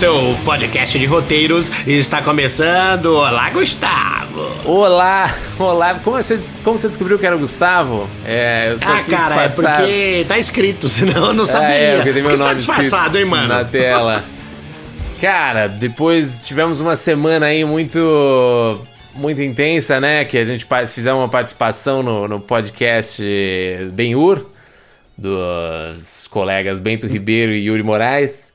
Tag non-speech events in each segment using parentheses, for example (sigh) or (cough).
seu podcast de roteiros está começando. Olá, Gustavo. Olá, olá. Como você, como você descobriu que era o Gustavo? É, ah, cara, disfarçado. é porque tá escrito, (laughs) senão eu não saberia. Ah, é, porque tem meu nome tá disfarçado, hein, mano? Na tela. Cara, depois tivemos uma semana aí muito muito intensa, né? Que a gente fizemos uma participação no, no podcast Ben-Hur, dos colegas Bento Ribeiro e Yuri Moraes.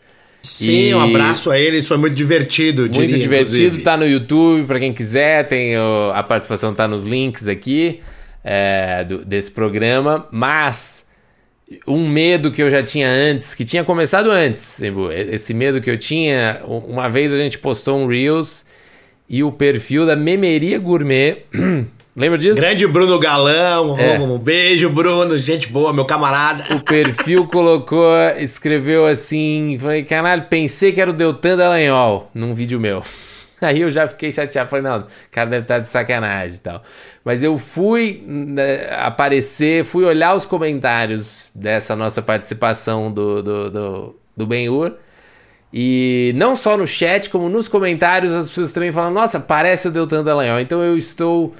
Sim, e... um abraço a eles, foi muito divertido. Muito diria, divertido, inclusive. tá no YouTube, para quem quiser, tem o, a participação tá nos links aqui é, do, desse programa, mas um medo que eu já tinha antes, que tinha começado antes, esse medo que eu tinha, uma vez a gente postou um Reels e o perfil da Memeria Gourmet. (clears throat) Lembra disso? Grande Bruno Galão, é. um beijo, Bruno, gente boa, meu camarada. O perfil (laughs) colocou, escreveu assim, falei, caralho, pensei que era o Deltan Dallagnol num vídeo meu. (laughs) Aí eu já fiquei chateado, falei, não, o cara deve estar de sacanagem e tal. Mas eu fui né, aparecer, fui olhar os comentários dessa nossa participação do, do, do, do Ben-Hur. E não só no chat, como nos comentários, as pessoas também falam: Nossa, parece o Deltan Dallagnol. Então eu estou.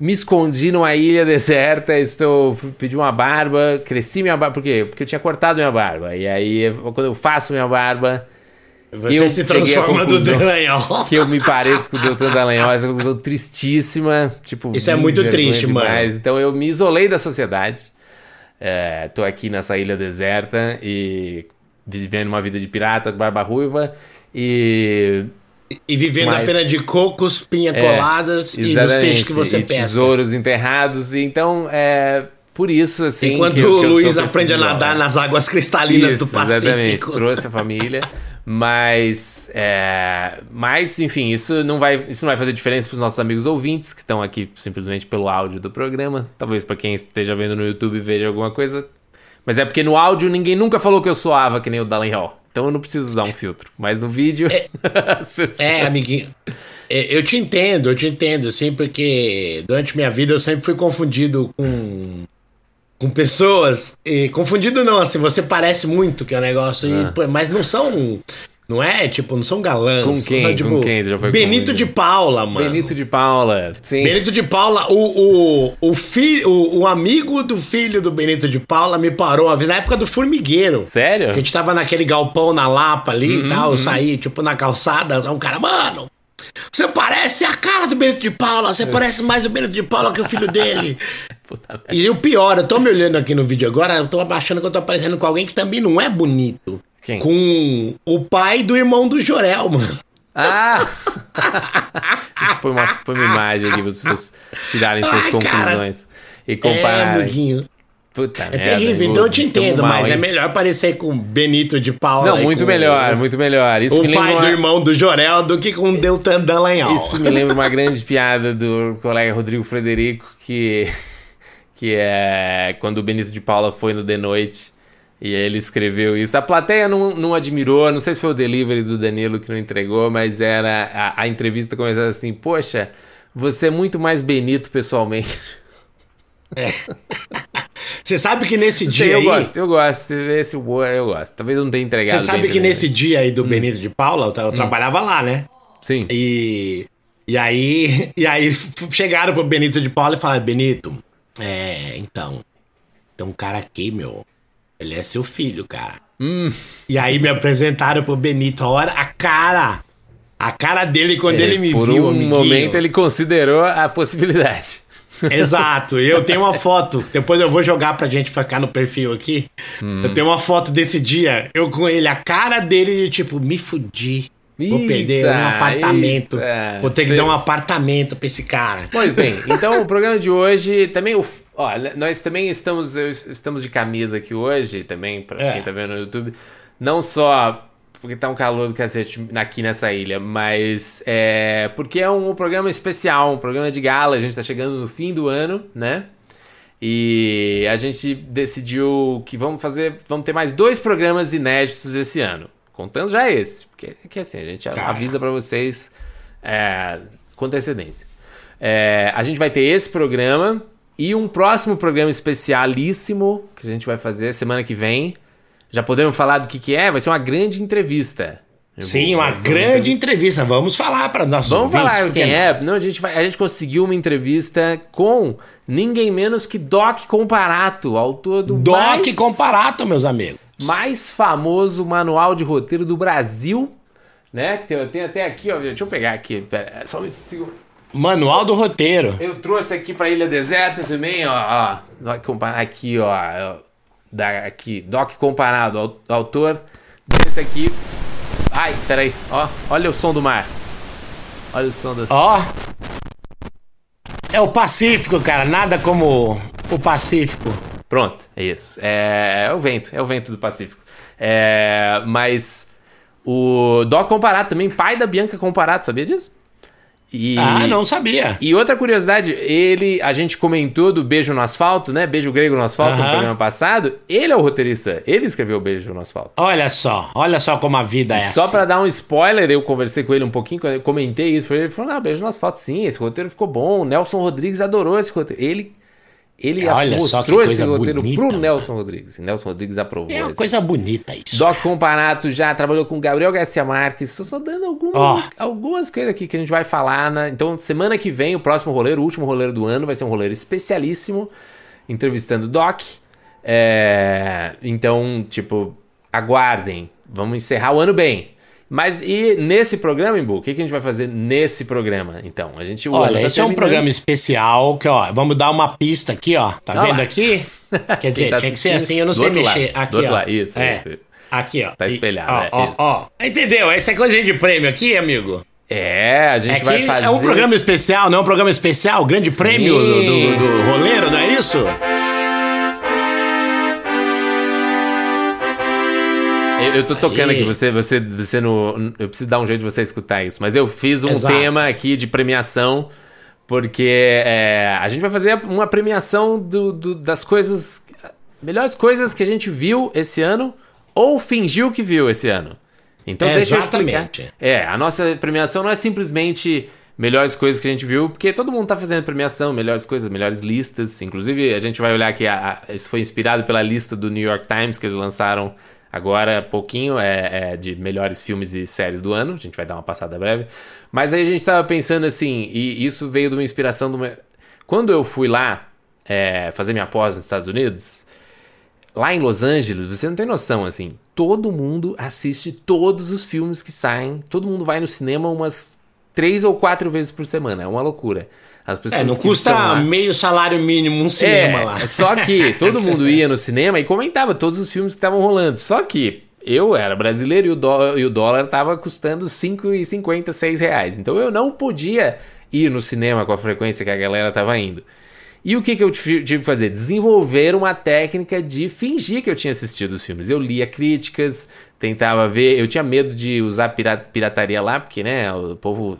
Me escondi numa ilha deserta, estou. Pedi uma barba, cresci minha barba. Por quê? Porque eu tinha cortado minha barba. E aí, quando eu faço minha barba. Você se transforma do Dallagnol. (laughs) Que eu me pareço com o Deltan Dallagnol. Essa conclusão tristíssima. Tipo, Isso é muito triste, demais. mano. Então eu me isolei da sociedade. É, tô aqui nessa ilha deserta e vivendo uma vida de pirata, barba ruiva e e vivendo Mas, apenas de cocos, pinha é, coladas e dos peixes que você e pesca. tesouros enterrados. Então, é por isso, assim. Enquanto que, o Luiz aprende a nadar nas águas cristalinas isso, do Pacífico. Exatamente, trouxe a família. Mas, é, mas, enfim, isso não vai, isso não vai fazer diferença para os nossos amigos ouvintes que estão aqui simplesmente pelo áudio do programa. Talvez para quem esteja vendo no YouTube veja alguma coisa, mas é porque no áudio ninguém nunca falou que eu soava que nem o Dallagnol. Então eu não preciso usar um filtro. Mas no vídeo. É, (laughs) é amiguinho. É, eu te entendo, eu te entendo, assim, porque durante minha vida eu sempre fui confundido com. Com pessoas. E, confundido não, assim, você parece muito que é o um negócio, ah. e, mas não são não é? Tipo, não são galãs. Com quem? São, tipo, com quem? Já foi Benito de Paula, mano. Benito de Paula, sim. Benito de Paula, o, o, o, filho, o, o amigo do filho do Benito de Paula me parou uma vez, na época do Formigueiro. Sério? Que a gente tava naquele galpão na Lapa ali uhum, e tal, uhum. saí, tipo, na calçada, um cara, mano, você parece a cara do Benito de Paula, você parece mais o Benito de Paula que o filho dele. (laughs) e o pior, eu tô me olhando aqui no vídeo agora, eu tô achando que eu tô aparecendo com alguém que também não é bonito. Quem? Com o pai do irmão do Jorel, mano. Ah! (laughs) põe, uma, põe uma imagem aqui para as pessoas tirarem suas Ai, conclusões cara, e compararem. É, amiguinho. Puta é merda, terrível, então eu te entendo, mal, mas hein? é melhor parecer com Benito de Paula. Não, muito melhor, muito melhor. Isso o pai do irmão do Jorel do que com Deltan Dallagnol. Isso me lembra uma grande piada do colega Rodrigo Frederico, que, que é quando o Benito de Paula foi no The Noite e ele escreveu isso. A plateia não, não admirou, não sei se foi o delivery do Danilo que não entregou, mas era a, a entrevista começava assim: Poxa, você é muito mais Benito pessoalmente. É. (laughs) Você sabe que nesse dia eu aí. Gosto, eu gosto. Esse eu gosto. Talvez eu não tenha entregado. Você sabe que nesse dia aí do hum. Benito de Paula, eu, eu hum. trabalhava lá, né? Sim. E. E aí, (laughs) e aí chegaram pro Benito de Paula e falaram: Benito, é, então. Tem um cara aqui, meu. Ele é seu filho, cara. Hum. E aí me apresentaram pro Benito. A hora, a cara. A cara dele quando é, ele me por viu. Por um amiguinho. momento ele considerou a possibilidade. (laughs) Exato. Eu (laughs) tenho uma foto. Depois eu vou jogar pra gente ficar no perfil aqui. Hum. Eu tenho uma foto desse dia. Eu com ele, a cara dele, tipo, me fudi. Vou perder um apartamento. Eita, Vou ter que dar um apartamento pra esse cara. Pois bem, então o programa de hoje também. O, ó, nós também estamos, estamos de camisa aqui hoje, também, pra é. quem tá vendo no YouTube. Não só porque tá um calor do cacete aqui nessa ilha, mas é porque é um programa especial, um programa de gala. A gente tá chegando no fim do ano, né? E a gente decidiu que vamos fazer, vamos ter mais dois programas inéditos esse ano. Contando já esse. Porque que assim, a gente Cara. avisa para vocês é, com antecedência. É, a gente vai ter esse programa e um próximo programa especialíssimo que a gente vai fazer semana que vem. Já podemos falar do que, que é? Vai ser uma grande entrevista. Sim, uma grande entrevista. Vamos falar para nossos Vamos ouvintes, falar quem é. Não, a, gente vai, a gente conseguiu uma entrevista com ninguém menos que Doc Comparato, autor do Doc mais, Comparato, meus amigos. Mais famoso manual de roteiro do Brasil, né? Que tem, tem até aqui, ó. Deixa eu pegar aqui. Pera, só me sigo. Manual do roteiro. Eu trouxe aqui para Ilha Deserta também, ó. ó Doc Comparato aqui, ó. Da, aqui, Doc Comparado, autor desse aqui. Ai, peraí. Ó, olha o som do mar. Olha o som do. Ó. É o Pacífico, cara. Nada como o Pacífico. Pronto, é isso. É, é o vento, é o vento do Pacífico. É, mas o Doc Comparato também, pai da Bianca Comparato, sabia disso? E, ah, não sabia. E outra curiosidade, ele, a gente comentou do Beijo no Asfalto, né? Beijo Grego no Asfalto no programa passado. Ele é o roteirista, ele escreveu o Beijo no Asfalto. Olha só, olha só como a vida é. Só para dar um spoiler, eu conversei com ele um pouquinho, eu comentei isso, ele falou: "Não, Beijo no Asfalto, sim, esse roteiro ficou bom. O Nelson Rodrigues adorou esse roteiro". Ele ele Olha mostrou esse roteiro bonita, pro Nelson Rodrigues. Nelson Rodrigues aprovou. É uma coisa bonita isso. Doc Comparato já trabalhou com Gabriel Garcia Marques. Estou só dando algumas, oh. algumas coisas aqui que a gente vai falar. Na... Então, semana que vem, o próximo roleiro, o último roleiro do ano, vai ser um roleiro especialíssimo, entrevistando Doc. É... Então, tipo, aguardem. Vamos encerrar o ano bem. Mas e nesse programa, Imbu, o que, que a gente vai fazer nesse programa? Então, a gente. Olha, tá esse terminando. é um programa especial que, ó, vamos dar uma pista aqui, ó. Tá vendo lá. aqui? (laughs) Quer dizer, tá tinha que ser assim, eu não sei mexer. Lado. Aqui, ó. Lado. Isso, é. isso, isso. Aqui, ó. Tá espelhado. E, ó, é, ó, ó, Entendeu? Essa é coisa de prêmio aqui, amigo. É, a gente é vai fazer. É um programa especial, não é um programa especial? Grande Sim. prêmio do, do, do roleiro, não é isso? Eu tô tocando aqui, você, você, você no. Eu preciso dar um jeito de você escutar isso. Mas eu fiz um Exato. tema aqui de premiação, porque é, a gente vai fazer uma premiação do, do, das coisas. Melhores coisas que a gente viu esse ano ou fingiu que viu esse ano. Então é, deixa exatamente. eu explicar. É, a nossa premiação não é simplesmente melhores coisas que a gente viu, porque todo mundo tá fazendo premiação, melhores coisas, melhores listas. Inclusive, a gente vai olhar que a, a, isso foi inspirado pela lista do New York Times que eles lançaram Agora, pouquinho é, é, de melhores filmes e séries do ano. A gente vai dar uma passada breve. Mas aí a gente tava pensando assim, e isso veio de uma inspiração. De uma... Quando eu fui lá é, fazer minha pós nos Estados Unidos, lá em Los Angeles, você não tem noção, assim. Todo mundo assiste todos os filmes que saem. Todo mundo vai no cinema umas três ou quatro vezes por semana. É uma loucura. As pessoas é, não custa meio salário mínimo um cinema é, lá. (laughs) Só que todo (laughs) mundo ia no cinema e comentava todos os filmes que estavam rolando. Só que eu era brasileiro e o, dólar, e o dólar tava custando 5,50, 6 reais. Então eu não podia ir no cinema com a frequência que a galera tava indo. E o que, que eu tive que fazer? Desenvolver uma técnica de fingir que eu tinha assistido os filmes. Eu lia críticas, tentava ver. Eu tinha medo de usar pirataria lá, porque né, o povo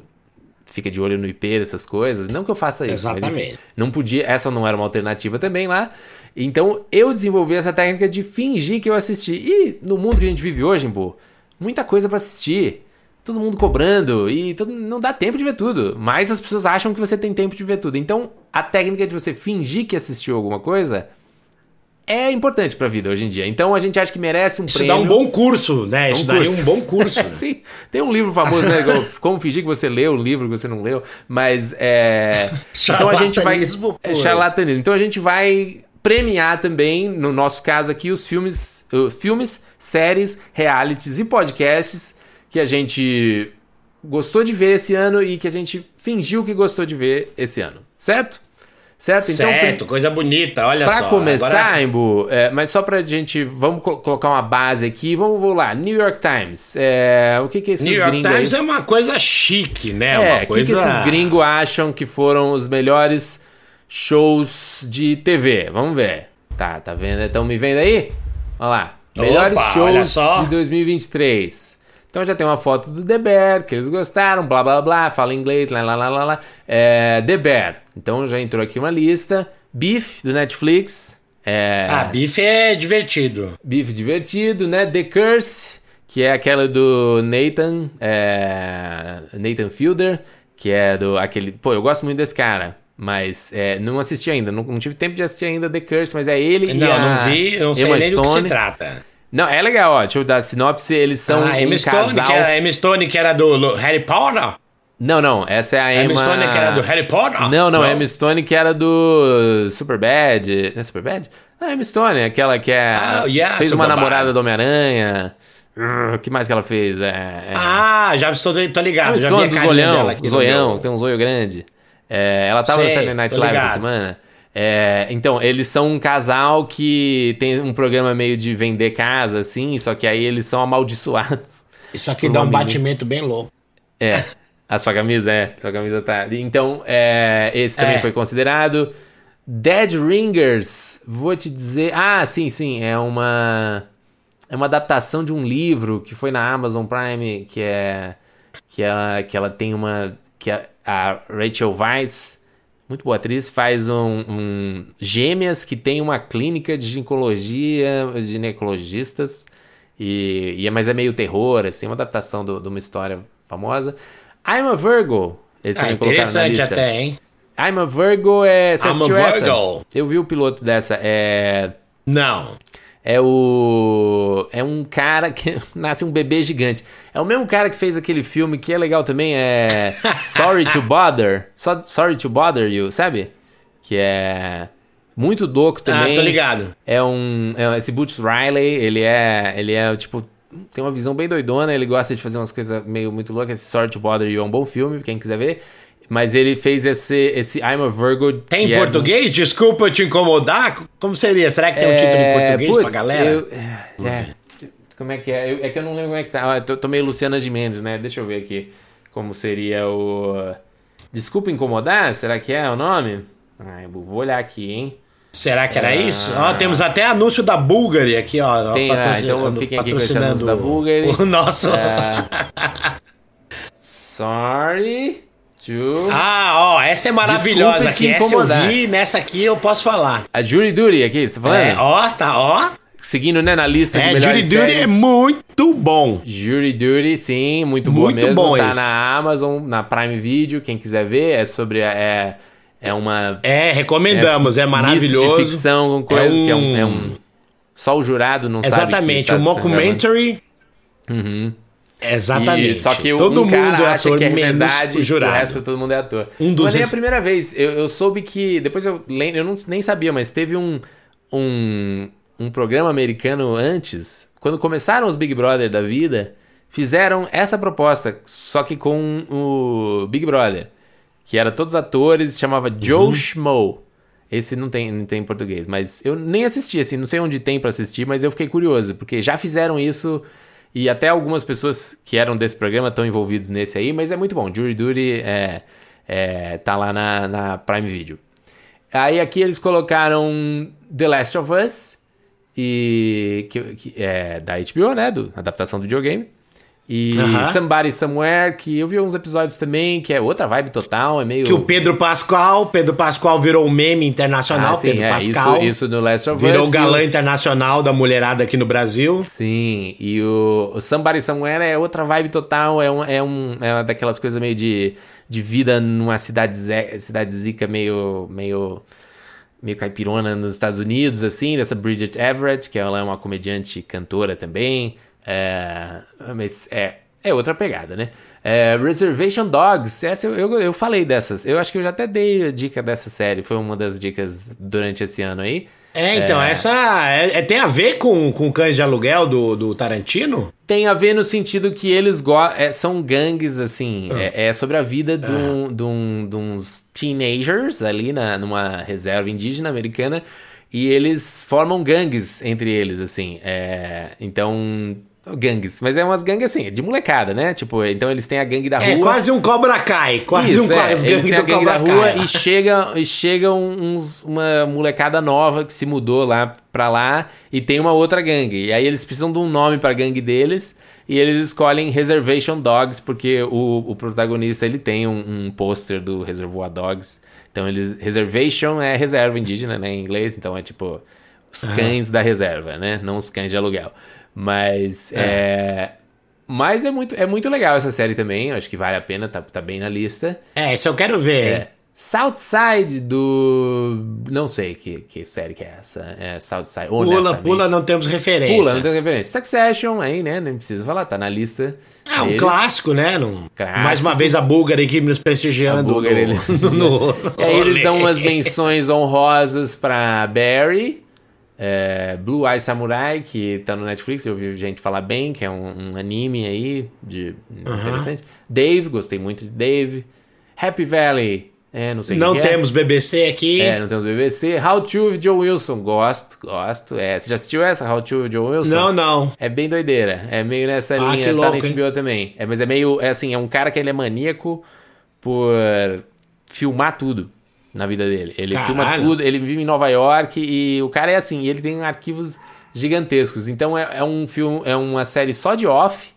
fica de olho no IP, essas coisas. Não que eu faça isso. Exatamente. Mas, não podia, essa não era uma alternativa também lá. Então eu desenvolvi essa técnica de fingir que eu assisti. E no mundo que a gente vive hoje, pô, muita coisa para assistir. Todo mundo cobrando e todo, não dá tempo de ver tudo. Mas as pessoas acham que você tem tempo de ver tudo. Então a técnica de você fingir que assistiu alguma coisa é importante pra vida hoje em dia. Então a gente acha que merece um Isso prêmio. Isso dá um bom curso, né? Isso um daria curso. um bom curso. (laughs) Sim. Tem um livro famoso, né? (laughs) Como fingir que você leu um livro que você não leu. Mas é. (laughs) então a gente vai. É charlatanismo. Então a gente vai premiar também, no nosso caso aqui, os filmes, uh, filmes, séries, realities e podcasts que a gente gostou de ver esse ano e que a gente fingiu que gostou de ver esse ano. Certo? Certo? Então, certo, coisa bonita, olha pra só. Para começar, Agora... Embu, é, mas só pra gente, vamos co colocar uma base aqui, vamos, vamos lá, New York Times, é, o que que esses New York Times aí... é uma coisa chique, né? É, o coisa... que, que esses gringos acham que foram os melhores shows de TV? Vamos ver. Tá, tá vendo? Estão me vendo aí? Olha lá. Melhores Opa, shows de 2023. Então já tem uma foto do The Bear, que eles gostaram, blá blá blá, fala inglês, lá lá lá lá. lá. É, The Bear. Então já entrou aqui uma lista. Beef, do Netflix. É... Ah, Beef é divertido. Beef divertido, né? The Curse, que é aquela do Nathan, é... Nathan Fielder, que é do aquele. Pô, eu gosto muito desse cara. Mas é, não assisti ainda, não, não, tive tempo de assistir ainda The Curse, mas é ele não, e a Não, vi, não sei Emma nem Stone. do que se trata. Não, é legal, ó. Deixa eu dar a sinopse. Eles são ah, um Emma Stone, casal... que era, Emma Stone, que era do Harry Potter? Não, não. Essa é a Emma... Emma Stone, que era do Harry Potter? Não, não. não. Emma Stone, que era do Superbad. Não é Superbad? Não, Emma Stone, aquela que é... Ah, yeah, fez uma namorada do Homem-Aranha. O que mais que ela fez? É, é... Ah, já estou, tô ligado. Emma já Stone vi a do carinha zoião. dela aqui no zoião, meu- tem um zoio grande. É, ela tava no Sei, Saturday Night Live essa semana. É, então, eles são um casal que tem um programa meio de vender casa, assim, só que aí eles são amaldiçoados. Isso aqui dá um menina. batimento bem louco. É. A sua camisa é. Sua camisa tá. Então, é, esse também É. foi considerado. Dead Ringers, vou te dizer. Ah, sim, sim. É uma. É uma adaptação de um livro que foi na Amazon Prime, que é. Que ela, que ela tem uma. Que a, a Rachel Weisz, muito boa atriz, faz um, um. Gêmeas que tem uma clínica de ginecologia, ginecologistas. E, e é, mas é meio terror, assim, uma adaptação de uma história famosa. I'm a Virgo. Eles Ah, interessante lista. até, hein? I'm a Virgo é. Você I'm a assistiu essa? Virgo. Eu vi o piloto dessa. É. Não. É o. É um cara que (laughs) nasce um bebê gigante. É o mesmo cara que fez aquele filme que é legal também, é. (laughs) Sorry to Bother. So- Sorry to Bother You, sabe? Que é. Muito louco também. Ah, tô ligado. É um. é esse Butch Riley, ele é. Ele é tipo. Tem uma visão bem doidona, ele gosta de fazer umas coisas meio muito loucas. Esse Sorry to Bother You é um bom filme, quem quiser ver. Mas ele fez esse, esse I'm a Virgo. Tem em é português? Desculpa eu te incomodar. Como seria? Será que tem um título em português pra putz, galera? eu- é, é, como é que é? Eu- é que eu não lembro como é que tá. Ah, eu tô, tô meio Luciana Gimenez, né? Deixa eu ver aqui como seria o. Desculpa incomodar? Será que é o nome? Vou olhar aqui, hein? Será que era isso? Ó, temos até anúncio da Bulgari aqui, ó. Tem, ah, então fiquem aqui com patrocinando anúncio da Bulgari. O nosso. É. (laughs) Sorry to. Ah, ó, essa é maravilhosa aqui. Essa eu vi, nessa aqui eu posso falar. A Jury Duty aqui, você tá falando? É, ó, tá, ó. Seguindo, né, na lista de É, melhores Jury Duty séries. é muito bom. Jury Duty, sim, muito boa Muito mesmo. bom tá esse. na Amazon, na Prime Video, quem quiser ver. É sobre. É, é uma. É, recomendamos, é, misto maravilhoso. de ficção com coisa É que é um, um- é um- Só o jurado não sabe. Exatamente, tá um mockumentary. Uhum. Exatamente. E, só que Todo um mundo cara é acha ator, que é menos verdade o e jurado. o resto todo mundo é ator. Um dos Mas nem a res- primeira vez. Eu, eu soube que. Depois eu lembro, eu não, nem sabia, mas teve um, um, um programa americano antes. Quando começaram os Big Brother da vida, fizeram essa proposta, só que com o Big Brother. Que era todos atores, chamava Joe Uhum. Schmo. Esse não tem, não tem em português, mas eu nem assisti, assim, não sei onde tem pra assistir, mas eu fiquei curioso, porque já fizeram isso e até algumas pessoas que eram desse programa estão envolvidos nesse aí, mas é muito bom. Jury Duty é, é, tá lá na, na Prime Video. Aí aqui eles colocaram The Last of Us, e, que, que é da HBO, né? Do, adaptação do videogame. E Aham. Somebody Somewhere, que eu vi uns episódios também, que é outra vibe total, é meio... Que o Pedro Pascoal, Pedro Pascoal virou um meme internacional, Ah, sim, Pedro é, Pascal. Isso, isso no Last of Virou Us. o galã internacional da mulherada aqui no Brasil. Sim, e o, o Somebody Somewhere é outra vibe total, é, um, é, um, é uma daquelas coisas meio de, de vida numa cidade, cidade zica meio, meio, meio caipirona nos Estados Unidos, assim, dessa Bridget Everett, que ela é uma comediante cantora também, é, mas é, é outra pegada, né? É, Reservation Dogs, essa eu, eu, eu falei dessas, eu acho que eu já até dei a dica dessa série, foi uma das dicas durante esse ano aí. É, então, essa é- é- tem a ver com, com Cães de Aluguel do, do Tarantino? Tem a ver no sentido que eles é, são gangues, assim. É, é sobre a vida de, um, de, um- de uns teenagers ali na, numa reserva indígena americana. E eles formam gangues entre eles, assim. É, então. Gangues. Mas é umas gangues assim, de molecada, né? Tipo, então eles têm a gangue da É rua. quase um Cobra Kai, quase Isso, um é. as gangues a do gangue da rua e chega, e chega uns, uma molecada nova que se mudou lá pra lá e tem uma outra gangue. E aí eles precisam de um nome pra gangue deles e eles escolhem Reservation Dogs porque o, o protagonista ele tem um, um pôster do Reservoir Dogs. Então eles Reservation é reserva indígena, né, em inglês, então é tipo os cães da reserva, né? Não os cães de aluguel. Mas é, mas é muito, é muito legal essa série também. Eu acho que vale a pena, tá, tá bem na lista. É, isso eu quero ver. É. Southside do. Não sei que, que série que é essa. É Southside. Pula, pula, não temos referência. Pula, não temos referência. Succession, aí, né? Nem precisa falar, tá na lista. Ah, um clássico, né? Clássico. Mais uma vez a Búlgara aqui nos prestigiando. A Búlgara, no, eles... (laughs) no, no, no aí eles dão umas menções honrosas pra Barry. É, Blue Eye Samurai, que tá no Netflix, eu ouvi gente falar bem, que é um, um anime aí de uh -huh. interessante. Dave, gostei muito de Dave. Happy Valley, é, não sei Não que temos é. BBC aqui. É, não temos BBC. How to with Joe Wilson. Gosto, gosto. É, você já assistiu essa, How to with Joe Wilson? Não, não. É bem doideira. É meio nessa ah, linha. Que louco, tá na HBO hein? também. É, mas é meio. É assim, é um cara que ele é maníaco por filmar tudo na vida dele. Ele Caralho. filma tudo. Ele vive em Nova York e o cara é assim. ele tem arquivos gigantescos. Então é, é um filme, é uma série só de off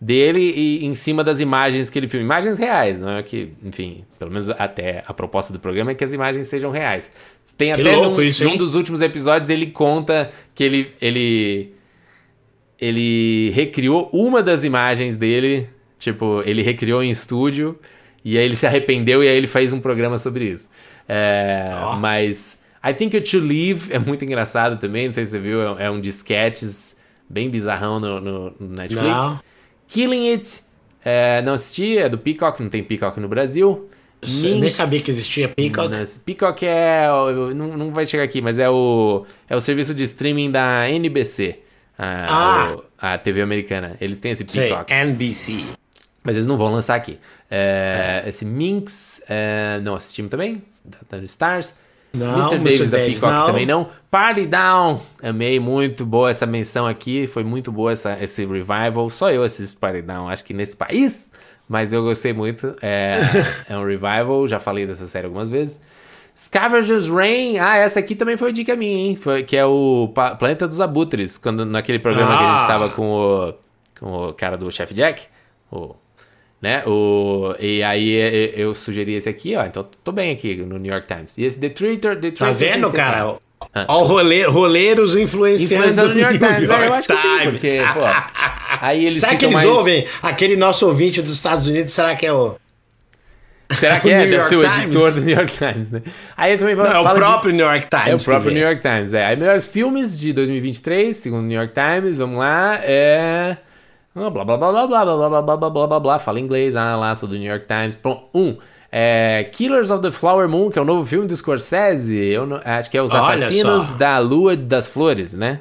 dele e em cima das imagens que ele filma. Imagens reais, não é que, enfim, pelo menos até a proposta do programa é que as imagens sejam reais. Tem Que até louco num, isso, num dos últimos episódios ele conta que ele ele ele recriou uma das imagens dele, tipo, ele recriou em estúdio e aí ele se arrependeu e aí ele fez um programa sobre isso. É, Ó. Mas I Think You Should Leave é muito engraçado também, não sei se você viu, é, é um de sketches bem bizarrão no, no- no Netflix. Não. Killing It, é, não assisti, é do Peacock, não tem Peacock no Brasil. Nem sabia que existia Peacock. Peacock é. Não, não vai chegar aqui, mas é o, é o serviço de streaming da NBC, a, Ah. o- a TV americana. Eles têm esse Sei, Peacock. NBC. Mas eles não vão lançar aqui. É, Esse Minx, é, não assistimos também, da da Stars. Não, Mr. Mr. Davis da Davis, Peacock não. também não. Party Down, amei muito boa essa menção aqui, foi muito boa essa, esse revival. Só eu assisto Party Down, acho que nesse país, mas eu gostei muito. É, (laughs) é um revival, já falei dessa série algumas vezes. Scavenger's Rain, ah, essa aqui também foi dica minha, hein? Foi, que é o Pa- Planeta dos Abutres, quando, naquele programa que a gente Ah. tava com o, com o cara do Chef Jack, o né? O, e aí eu sugeri esse aqui, ó. Então tô bem aqui no New York Times. E esse The Traitor, The Tá Traitor tem vendo, cara? Ah. Ó, o rolê, roleiros influenciando, Influenciando o New York New Times. York É, eu acho que sim, Times. porque, pô. (laughs) Aí eles Será que eles mais... ouvem? Aquele nosso ouvinte dos Estados Unidos, será que é o. Será que (laughs) o é? New Deve York ser o Times? editor do New York Times, né? Aí ele também Não, fala, é o fala de- próprio New York Times. É o próprio. New York Times, é. Aí, melhores filmes de 2023, segundo o New York Times, vamos lá, é... ah, Blá, blá, blá, blá, blá, blá, blá, blá, blá, blá, blá, blá, fala inglês, ah, lá, sou do New York Times. Pronto, um, é Killers of the Flower Moon, que é o novo filme do Scorsese, eu não- acho que é Os Assassinos da Lua das Flores, né?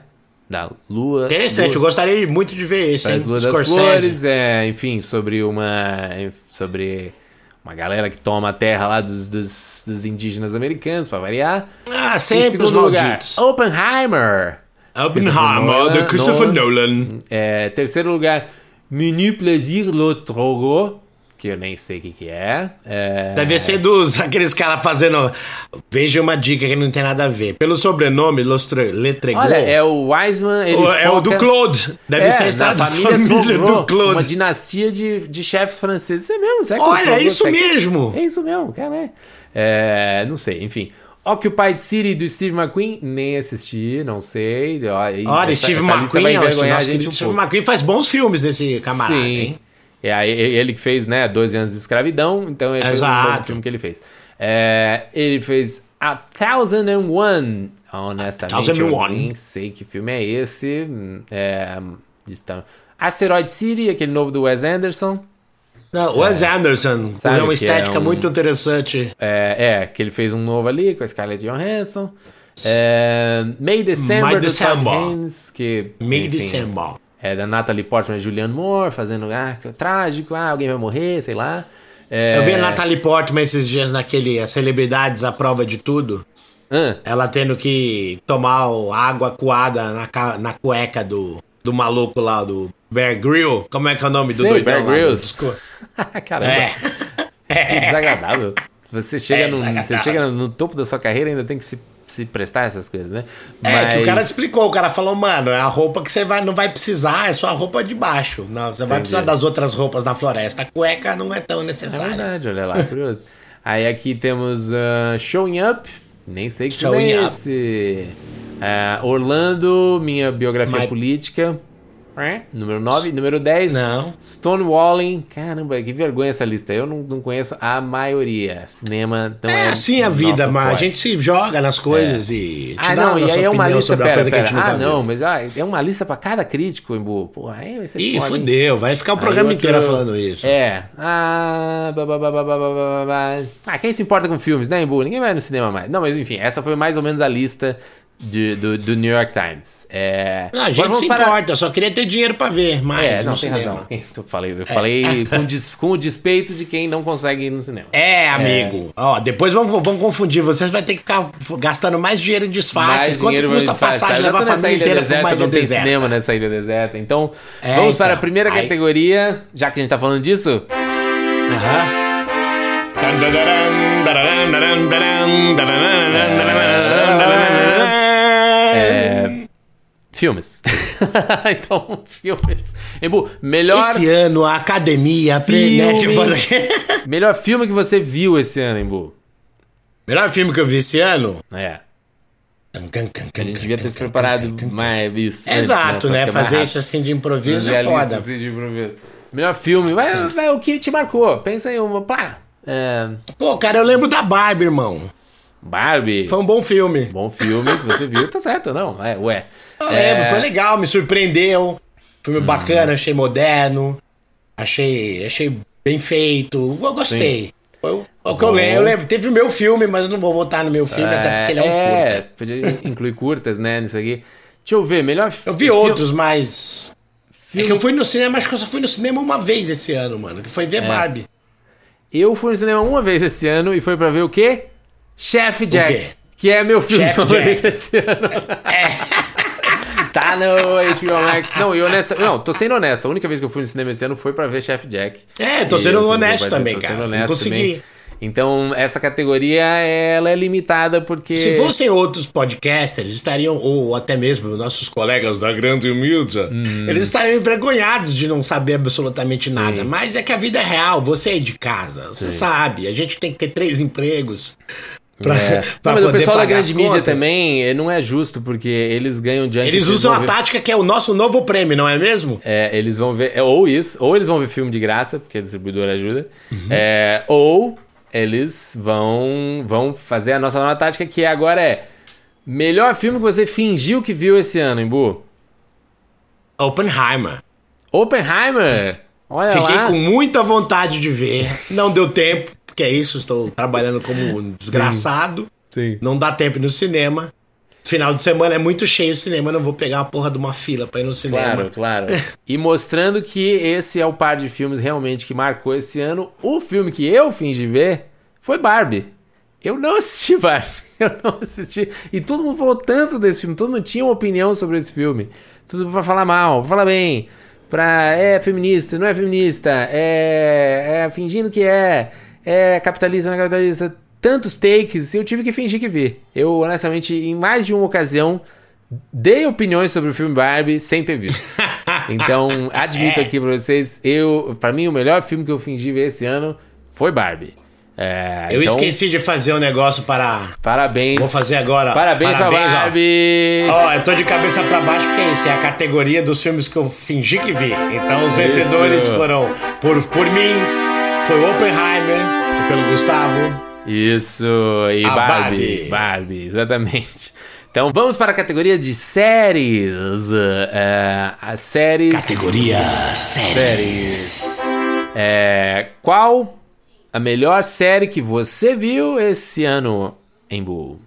Da Lua... Interessante, eu Lua, gostaria muito de ver esse, hein? Lua das Scorsese. Flores, é, enfim, sobre uma... sobre... Uma galera que toma a terra lá dos, dos, dos indígenas americanos, pra variar. Ah, Em sempre os segundo lugar, malditos. Oppenheimer. Oppenheimer, do Christopher Nolan. É, terceiro lugar, Menu Plaisir Le Trogo, que eu nem sei o que, que é. é. Deve ser dos (laughs) aqueles caras fazendo. Veja uma dica que não tem nada a ver. Pelo sobrenome, Lostre, Letregou. Olha, é o Wiseman. Ele o, é o do foca- Claude. Deve É, ser a história da família, família, do Claude. Uma dinastia de, de chefes franceses. Isso é mesmo, o Olha, é isso tá- mesmo. É isso mesmo, cara. É. É, não sei, enfim. Occupied City do Steve McQueen, nem assisti, não sei. Olha, essa- Steve essa vai McQueen, ó, envergonhar a gente um Steve pouco. McQueen faz bons filmes desse camarada, Sim. hein? É, ele que fez, né, 12 anos de escravidão, então o Exato. novo filme que ele fez. É, ele fez A Thousand and One, honestamente, Thousand and eu One. nem sei que filme é esse. É, está- Asteroid City, aquele novo do Wes Anderson. Não, Wes Anderson, Sabe com uma é estética um- muito interessante. É, é, que ele fez um novo ali com a Scarlett Johansson. É, May December May December. Haynes, que May enfim, December. É da Natalie Portman e Julianne Moore, fazendo ah, trágico, ah, alguém vai morrer, sei lá. É, Eu vi a Natalie Portman esses dias naquele As Celebridades à Prova de Tudo. Ela tendo que tomar água coada na, na cueca do, do maluco lá, do Bear Grill. Como é que é o nome do doidão Bear? Grylls. (laughs) Caramba, É. (laughs) que desagradável. Você chega, É no, você chega no topo da sua carreira e ainda tem que se, se prestar a essas coisas, né? É, que o cara Mas- te explicou, o cara falou, mano, é a roupa que você vai, não vai precisar, é só a roupa de baixo. Não, você vai Entendi. precisar das outras roupas na floresta. A cueca não é tão É necessária. verdade, olha lá, curioso. Aí aqui temos ah, Showing Up, nem sei que Showing é Up. Uh, Orlando, minha biografia My... política. É? Número 9, número 10. Não. Stonewalling. Caramba, que vergonha essa lista. Eu não, não conheço a maioria. Cinema então é, é assim a vida, mas a gente se joga nas coisas é. e. ah, não, e aí é uma lista. Pera, pera. Ah, não, viu. mas ah, é uma lista pra cada crítico, Embu. Pô, aí vai ser Ih, foda, fudeu. Vai ficar o programa outro... inteiro falando isso. É. Ah, blá, blá, blá, blá, blá, blá, blá. ah, quem se importa com filmes, né, Embu? Ninguém vai no cinema mais. Não, mas enfim, essa foi mais ou menos a lista de- do, do New York Times. É... Não, a gente se para- importa, só queria ter dinheiro pra ver mais É, não, tem cinema. razão. Eu falei, eu falei com, des- com o despeito de quem não consegue ir no cinema. É, amigo. Ó, depois vamos, vamos confundir. Vocês vão ter que ficar gastando mais dinheiro em disfarces. Quanto dinheiro custa a pra disfarçar. passagem levar a família inteira pra deserta, uma ilha não tem deserta? cinema nessa ilha deserta. Então, É, vamos para a então. primeira Aí- categoria, já que a gente tá falando disso. Aham. É, filmes. (laughs) então, filmes. Embu, melhor, Esse ano a academia Filme. Frenet (laughs) melhor filme que você viu esse ano, Embu. Melhor filme que eu vi esse ano? É. A gente devia ter se preparado mais isso. antes, Exato, né? mais Fazer isso assim de (laughs) improviso é foda. assim, de improviso. Melhor filme, vai, vai o que te marcou. Pensa em uma. Pá. É, Pô, cara, eu lembro da Barbie, irmão. Barbie. Foi um bom filme. Bom filme que você viu, tá certo, não? É, ué. Eu É, lembro, foi legal, me surpreendeu. Filme bacana, achei moderno. Achei, achei bem feito. Eu gostei. Foi o- o que eu lembro. Eu lembro. Teve o meu filme, mas eu não vou votar no meu filme, até porque ele é um é, curta. podia incluir curtas, né, nisso aqui. Deixa eu ver, melhor Eu vi outros, mas. filme- É que eu fui no cinema, acho que eu só fui no cinema uma vez esse ano, mano. Que foi É. ver Barbie. Eu fui no cinema uma vez esse ano e foi pra ver o quê? Chef Jack. quê? Que é meu filme Chef favorito Jack. esse ano. (laughs) tá no HBO Max. Não, e honesta. Não, tô sendo honesto. A única vez que eu fui no cinema esse ano foi pra ver Chef Jack. É, tô sendo eu honesto também, tô cara. sendo Não honesto consegui. também. Então, essa categoria, ela é limitada porque... Se fossem outros podcasters, estariam, ou até mesmo nossos colegas da Grande Mídia, Uhum. eles estariam envergonhados de não saber absolutamente nada. Mas é que a vida é real, você é de casa, você sabe. A gente tem que ter três empregos pra, É. pra Não, mas o pessoal da grande mídia contas. também eh, não é justo, porque eles ganham de Eles usam a tática que é o nosso novo prêmio, não é mesmo? É, eles vão ver, é, ou isso, ou eles vão ver filme de graça, porque a distribuidora ajuda, Uhum. é, ou eles vão, vão fazer a nossa nova tática, que agora é melhor filme que você fingiu que viu esse ano, Embu. Oppenheimer. Oppenheimer! Olha Fiquei lá. com muita vontade de ver. Não deu tempo, porque é isso, estou trabalhando como um desgraçado. Sim. Não dá tempo ir no cinema. Final de semana é muito cheio o cinema, não vou pegar uma porra de uma fila pra ir no cinema. Claro, claro. (laughs) E mostrando que esse é o par de filmes realmente que marcou esse ano. O filme que eu fingi ver foi Barbie. Eu não assisti Barbie. (laughs) Eu não assisti. E todo mundo falou tanto desse filme. Todo mundo tinha uma opinião sobre esse filme. Tudo pra falar mal, pra falar bem. Pra. É feminista, não é feminista. É. É fingindo que é. É capitalista, não é capitalista. Tantos takes, eu tive que fingir que vi. Eu, honestamente, em mais de uma ocasião, dei opiniões sobre o filme Barbie sem ter visto. (laughs) Então, admito aqui pra vocês, eu, para mim, o melhor filme que eu fingi ver esse ano foi Barbie. É, Eu então, esqueci de fazer um negócio para. Parabéns. Vou fazer agora. Parabéns, Parabéns, pra. Barbie. Ó, eu tô de cabeça pra baixo porque é isso, é a categoria dos filmes que eu fingi que vi. Então os vencedores Isso. foram por, por mim, foi Oppenheimer, pelo Gustavo. Isso, e Barbie, Barbie. Barbie. exatamente. Então vamos para a categoria de séries. É, as séries. Categoria séries. É, qual a melhor série que você viu esse ano em Bull?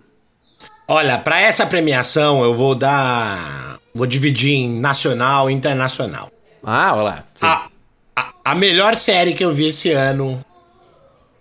Olha, pra essa premiação eu vou dar. Vou dividir em nacional e internacional. Ah, olha lá. Sim. A, a, a melhor série que eu vi esse ano,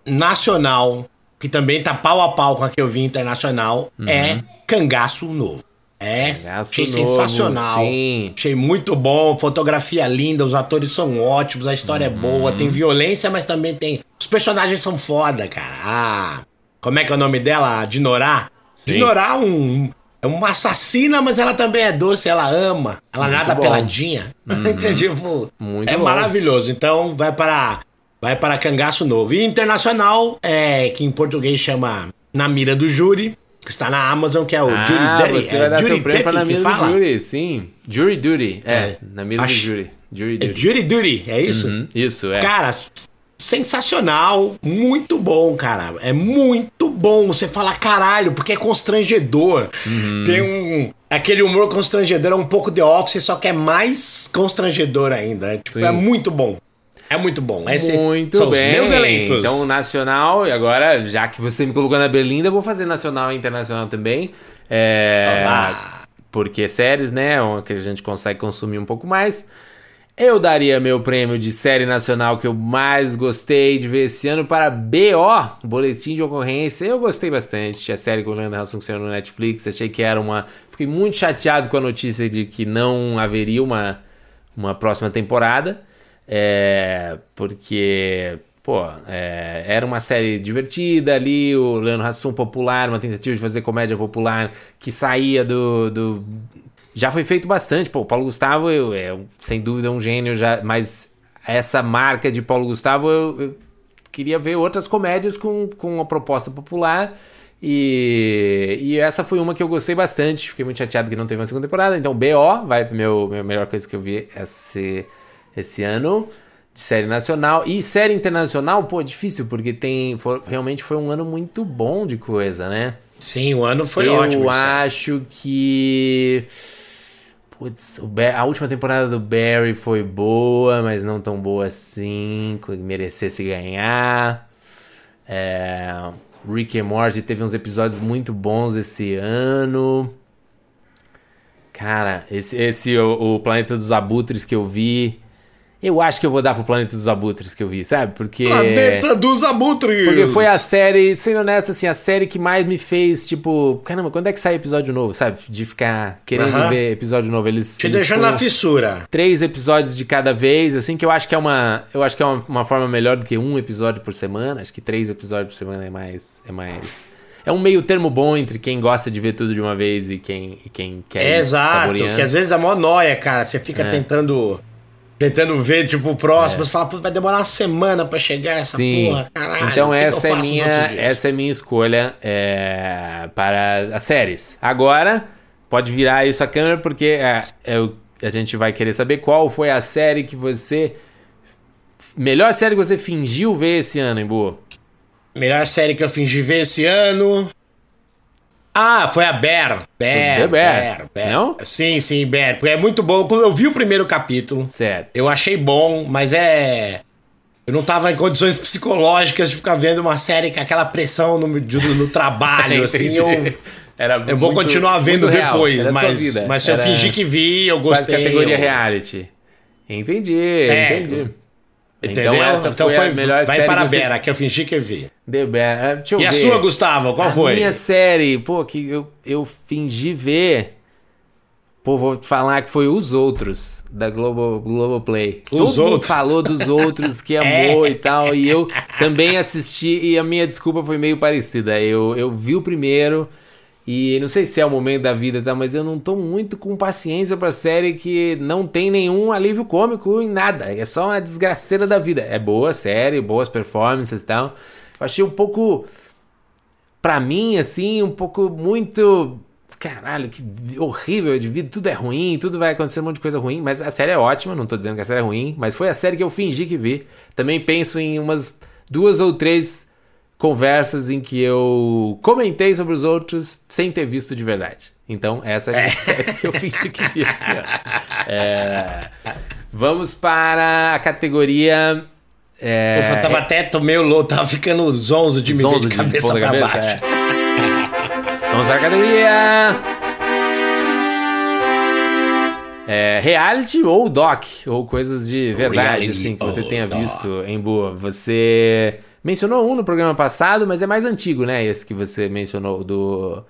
nacional, que também tá pau a pau com a que eu vi internacional, é Cangaço Novo. É, Uhum. Cangaço achei Novo, sensacional. sim. Achei muito bom, fotografia linda, os atores são ótimos, a história é boa, Uhum. tem violência, mas também tem. Os personagens são foda, cara. Ah, como é que é o nome dela? Dinorá? Sim. Dinorá é um, é uma assassina, mas ela também é doce, ela ama. Ela nada bom. peladinha. (laughs) Entendi, tipo, Muito é bom. maravilhoso. Então vai para vai para Cangaço Novo. E internacional, é, que em português chama Na Mira do Júri, que está na Amazon, que é o ah, Jury Duty. Você é, vai dar Jury Duty na que mesa fala? do Jury, sim. Jury Duty, é, É. na do Acho- Jury. Jury É Duty. Jury Duty, é isso? Uhum, isso, é. Cara, sensacional, muito bom, cara. É muito bom. Você fala caralho, porque é constrangedor. Uhum. Tem um. Aquele humor constrangedor é um pouco The Office, só que é mais constrangedor ainda. É, tipo, é muito bom. É muito bom. Esse Muito bem. os meus eleitos. Então, nacional, e agora, já que você me colocou na Berlinda, eu vou fazer nacional e internacional também. É, Olá. porque séries, né? o Que a gente consegue consumir um pouco mais. Eu daria meu prêmio de série nacional que eu mais gostei de ver esse ano para BO, Boletim de Ocorrência. Eu gostei bastante. A série com o Leandro Hassum que saiu no Netflix. Achei que era uma. Fiquei muito chateado com a notícia de que não haveria uma, uma próxima temporada. É, porque, pô, é, era uma série divertida ali, o Leandro Hassum popular, uma tentativa de fazer comédia popular que saía do. do... Já foi feito bastante, pô, o Paulo Gustavo eu, é sem dúvida um gênio, já, mas essa marca de Paulo Gustavo eu, eu queria ver outras comédias com, com uma proposta popular. E, e essa foi uma que eu gostei bastante. Fiquei muito chateado que não teve uma segunda temporada. Então, BO vai pro meu, meu melhor coisa que eu vi esse, esse ano. De série nacional. E série internacional, pô, difícil, porque tem. foi- realmente foi um ano muito bom de coisa, né? Sim, o ano foi eu ótimo. isso. acho que. Putz, a última temporada do Barry foi boa, mas não tão boa assim, que merecesse ganhar. É, Rick and Morty teve uns episódios muito bons esse ano. Cara, esse, esse o, o Planeta dos Abutres que eu vi. Eu acho que eu vou dar pro Planeta dos Abutres que eu vi, sabe? Porque. Planeta dos Abutres! Porque foi a série, sendo honesto, assim, a série que mais me fez, tipo, caramba, quando é que sai episódio novo, sabe? De ficar querendo Aham. ver episódio novo. Eles, Te eles põem na fissura. três episódios de cada vez, assim, que eu acho que é uma. Eu acho que é uma, uma forma melhor do que um episódio por semana. Acho que três episódios por semana é mais. É mais. É um meio termo bom entre quem gosta de ver tudo de uma vez e quem, e quem quer É exato, que às vezes é mó nóia, cara. Você fica É. tentando. Tentando ver, tipo, o próximo. Você fala, vai demorar uma semana pra chegar essa Sim. porra, caralho. então essa é minha, essa é minha escolha é, para as séries. Agora pode virar isso a câmera porque é, é a gente vai querer saber qual foi a série que você melhor série que você fingiu ver esse ano, em boa. Melhor série que eu fingi ver esse ano. Ah, foi a. The Bear. Bear, Não? Sim, sim, Bear. Porque é muito bom. Quando eu vi o primeiro capítulo, Certo. eu achei bom, mas é. Eu não tava em condições psicológicas de ficar vendo uma série com aquela pressão no, de- no trabalho, (laughs) assim. Eu, Era eu vou muito- continuar vendo depois, mas, mas se eu fingir que vi, eu quase gostei. categoria eu- reality. Entendi, É, entendi. Entendeu? Então essa foi a melhor vai série para a que você- que eu fingi que vi. The. Ah, Deixa eu E a ver. sua, Gustavo, qual a foi? minha série, pô, que eu, eu fingi ver. Pô, vou falar que foi Os Outros, da Globo, Globoplay. Os Todo Outros. falou dos outros que (laughs) amou e tal. E eu também assisti e a minha desculpa foi meio parecida. Eu, eu vi o primeiro e não sei se é o momento da vida, tá? Mas eu não tô muito com paciência pra série que não tem nenhum alívio cômico em nada. É só uma desgraceira da vida. É boa série, boas performances e tal. Eu achei um pouco pra mim, assim, um pouco muito. Caralho, que horrível de vida, tudo é ruim, tudo vai acontecer um monte de coisa ruim, mas a série é ótima, não tô dizendo que a série é ruim, mas foi a série que eu fingi que vi. Também penso em umas duas ou três conversas em que eu comentei sobre os outros sem ter visto de verdade. Então, essa é a (laughs) série que eu fingi que vi esse ano. É, Vamos para a categoria. É, Ufa, tava até tomei o louco, tava ficando zonzo de me ver Zonzo de cabeça pra cabeça, baixo. é. (laughs) Vamos para a categoria. É, reality ou doc, ou coisas de verdade, Reality assim, que você tenha doc. visto em boa. Você mencionou um no programa passado, mas é mais antigo, né? Esse que você mencionou do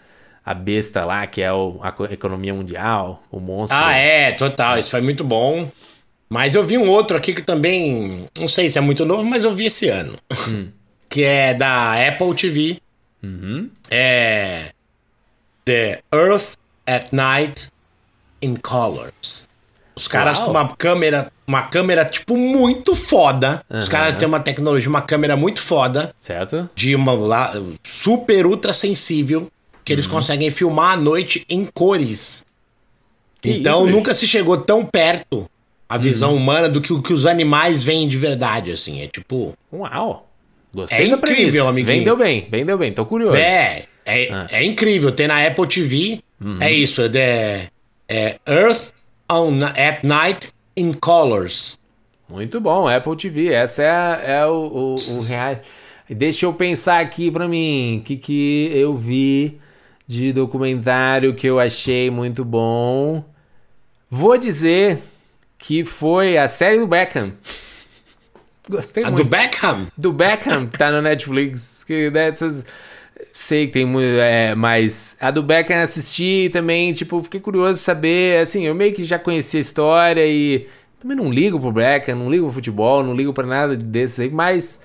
a besta lá, que é o, a co- economia mundial, o monstro. Ah, é, total. Isso foi muito bom. Mas eu vi um outro aqui que também. Não sei se é muito novo, mas eu vi esse ano. Hum. (laughs) que é da Apple TV. Uhum. É. The Earth at Night in Colors. Os caras Uau. com uma câmera. Uma câmera, tipo, muito foda. Os Aham. caras têm uma tecnologia, uma câmera muito foda. Certo? De uma lá, super ultra sensível. porque uhum. eles conseguem filmar a noite em cores. Que então isso, nunca se chegou tão perto a visão uhum. humana do que o que os animais veem de verdade, assim. É tipo. Uau! Gostei é incrível, amiguinho. Vendeu bem, vendeu bem, tô curioso. É, é, ah. é incrível. Tem na Apple TV. Uhum. É isso, é, é Earth on, at Night in Colors. Muito bom, Apple TV. Essa é, é o, o, o real. Deixa eu pensar aqui pra mim. O que, que eu vi de documentário que eu achei muito bom. Vou dizer que foi a série do Beckham. (laughs) Gostei a muito. do Beckham? Do Beckham, tá no Netflix. Que dessas. Sei que tem muito. É, mas a do Beckham assisti também, tipo, fiquei curioso de saber. Assim, eu meio que já conhecia a história e também não ligo pro Beckham, não ligo pro futebol, não ligo para nada desses aí, mas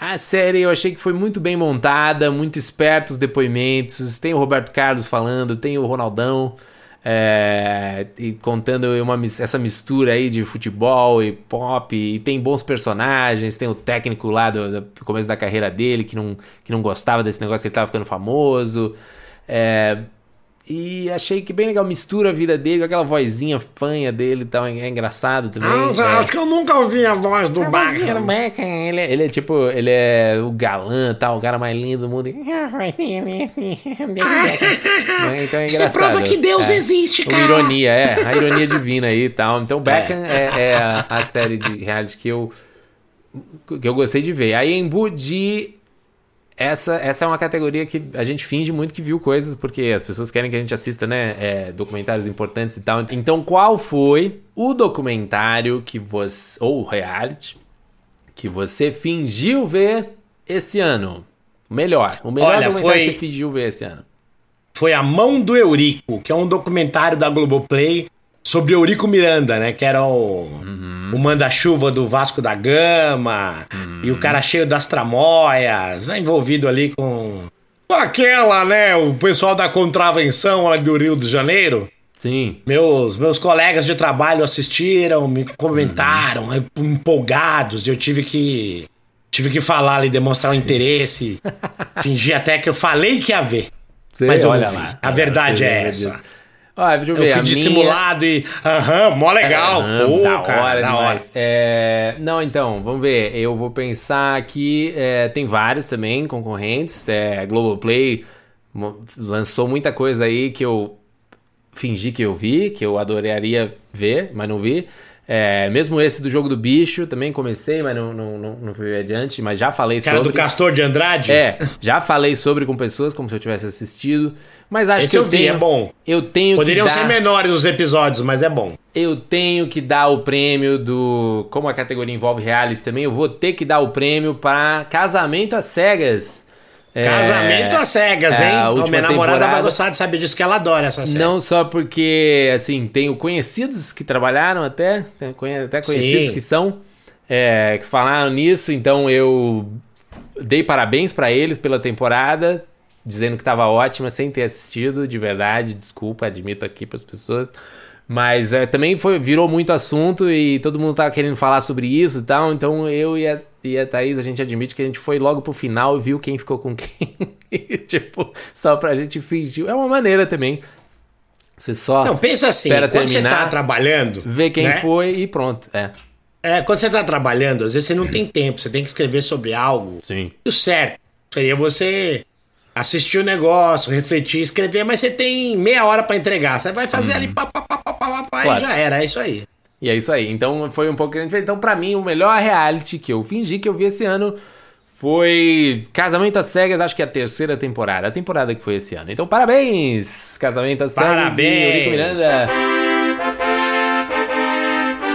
a série eu achei que foi muito bem montada, muito espertos depoimentos. Tem o Roberto Carlos falando, tem o Ronaldão é, e contando uma, essa mistura aí de futebol e pop. E tem bons personagens. Tem o técnico lá do, do começo da carreira dele que não, que não gostava desse negócio, que ele tava ficando famoso. É, e achei que bem legal, mistura a vida dele com aquela vozinha fanha dele e tal, é engraçado também. Ah, é. acho que eu nunca ouvi a voz do Beckham. Ele, é, ele é tipo, ele é o galã tal, o cara mais lindo do mundo. (laughs) então é engraçado. Isso prova que Deus é. existe, cara. Uma ironia, é, a ironia divina aí e tal. Então Beckham é, é a, a, série de reality que eu, que eu gostei de ver. Aí em Budi essa, essa é uma categoria que a gente finge muito que viu coisas, porque as pessoas querem que a gente assista, né? É, documentários importantes e tal. Então, qual foi o documentário que você. ou reality que você fingiu ver esse ano? O melhor. O melhor Olha, documentário foi... que você fingiu ver esse ano. Foi A Mão do Eurico, que é um documentário da Globoplay sobre Eurico Miranda, né? Que era o, uhum. o manda-chuva do Vasco da Gama. Uhum. E o cara cheio das tramóias, né? envolvido ali com, aquela, né? O pessoal da contravenção lá do Rio de Janeiro. Sim. Meus, meus colegas de trabalho assistiram, me comentaram, uhum. empolgados. Eu tive que. Tive que falar ali, demonstrar o um interesse. (laughs) fingir até que eu falei que ia ver. Sei, mas olha lá. A verdade é essa. Ah, deixa eu ver. Eu fui dissimulado minha... e. Aham, mó legal. É, Pô, da cara, hora da. Hora. É... Não, então, vamos ver. Eu vou pensar aqui. É, tem vários também concorrentes. É, Globoplay lançou muita coisa aí que eu fingi que eu vi, que eu adoraria ver, mas não vi. É, mesmo esse do jogo do bicho, também comecei, mas não, não, não, não fui adiante, mas já falei Cara sobre. Cara do Castor de Andrade? É, já falei sobre com pessoas, como se eu tivesse assistido. Mas acho Esse que eu, eu vi, tenho, é bom. Eu tenho Poderiam dar, ser menores os episódios, mas é bom. Eu tenho que dar o prêmio do. Como a categoria envolve reality também, eu vou ter que dar o prêmio para Casamento às Cegas. É, Casamento às cegas, é, hein? A minha namorada vai gostar de saber disso, que ela adora essa série. Não só porque, assim, tenho conhecidos que trabalharam até, até conhecidos Sim. que são, é, que falaram nisso, então eu dei parabéns para eles pela temporada, dizendo que estava ótima, sem ter assistido, de verdade, desculpa, admito aqui para as pessoas. Mas é, também foi, virou muito assunto e todo mundo tava querendo falar sobre isso e tal. Então eu e a, e a Thaís, a gente admite que a gente foi logo pro final e viu quem ficou com quem. (laughs) tipo, só pra gente fingir. É uma maneira também. Você só. Não, pensa assim, espera quando terminar, você tá trabalhando. Ver quem né? foi e pronto. É. É, quando você tá trabalhando, às vezes você não tem tempo, você tem que escrever sobre algo. Sim. E o certo seria você assistir o negócio, refletir, escrever, mas você tem meia hora para entregar. Você vai fazer uhum. ali pá, pá, pá, pá, pá, pá claro. e já era, é isso aí. E é isso aí. Então foi um pouco que a gente fez. Então, pra mim, o melhor reality que eu fingi que eu vi esse ano foi Casamento às Cegas, acho que é a terceira temporada. A temporada que foi esse ano. Então, parabéns! Casamento às Cegas parabéns. Miranda.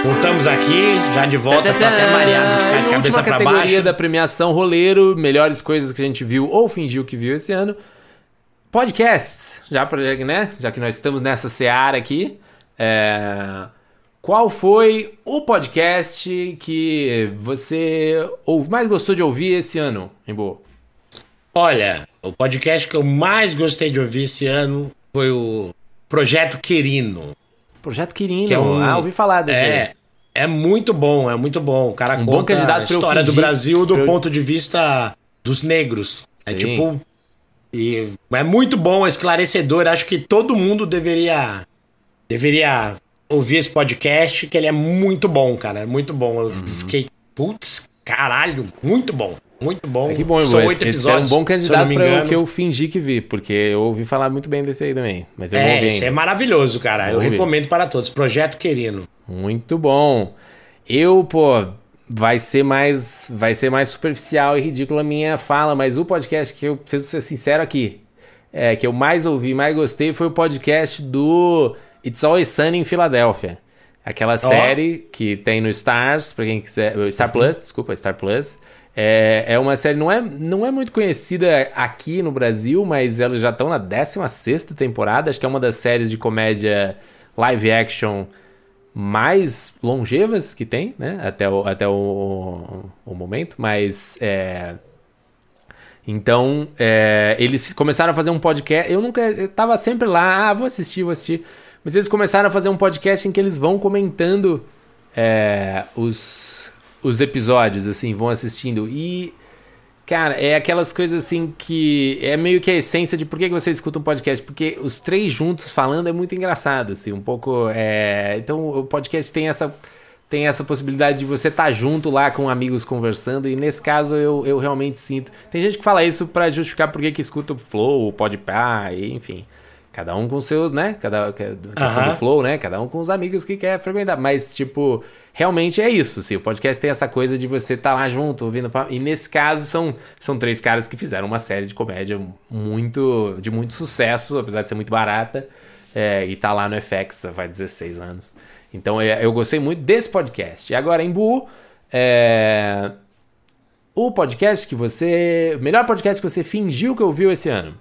Voltamos aqui, já de volta, tá, tá, até mareado de ficar de cabeça pra categoria da premiação roleiro, melhores coisas que a gente viu ou fingiu que viu esse ano. Podcasts, já, pra, né? já que nós estamos nessa seara aqui. É... Qual foi o podcast que você mais gostou de ouvir esse ano, Embo? Olha, o podcast que eu mais gostei de ouvir esse ano foi o Projeto Quirino. Projeto Quirino. Que é um, ah, ouvi falar desse. É, é muito bom, é muito bom. O cara um conta a história do Brasil do ponto de vista dos negros. É tipo E é muito bom, esclarecedor. Acho que todo mundo deveria deveria ouvir esse podcast, que ele é muito bom, cara. É muito bom. Eu uhum. fiquei, putz, caralho, muito bom. Muito bom. É que bom, São oito episódios. É um bom candidato para o que eu fingi que vi, porque eu ouvi falar muito bem desse aí também. Mas eu é, esse é maravilhoso, cara. eu recomendo para todos. Projeto Querino. Muito bom. Eu, pô, vai ser mais vai ser mais superficial e ridícula a minha fala, mas o podcast que eu preciso ser sincero aqui, é, que eu mais ouvi, mais gostei foi o podcast do It's Always Sunny em Filadélfia. Aquela oh. série que tem no Stars, para quem quiser, Star Plus, desculpa, Star Plus. É, é uma série, não é, não é muito conhecida aqui no Brasil, mas elas já estão na 16 temporada. Acho que é uma das séries de comédia live action mais longevas que tem, né? Até o, até o, o momento, mas. É... Então, é, eles começaram a fazer um podcast. Eu nunca. Eu tava sempre lá, ah, vou assistir, vou assistir. Mas eles começaram a fazer um podcast em que eles vão comentando é, os, os episódios, assim, vão assistindo. E Cara, é aquelas coisas assim que é meio que a essência de por que você escuta um podcast. Porque os três juntos falando é muito engraçado, assim, um pouco. É... Então o podcast tem essa, tem essa possibilidade de você estar tá junto lá com amigos conversando. E nesse caso eu, eu realmente sinto. Tem gente que fala isso para justificar por que, escuta o Flow, o Podpah, enfim. Cada um com seus, né? Cada, questão uh -huh. do Flow, né? Cada um com os amigos que quer frequentar. Mas, tipo realmente é isso. Assim, o podcast tem essa coisa de você estar tá lá junto, ouvindo. E nesse caso, são, são três caras que fizeram uma série de comédia muito de muito sucesso, apesar de ser muito barata. É, e tá lá no FX faz 16 anos. Então é, eu gostei muito desse podcast. E agora em Bu, é, o podcast que você. O melhor podcast que você fingiu que ouviu esse ano.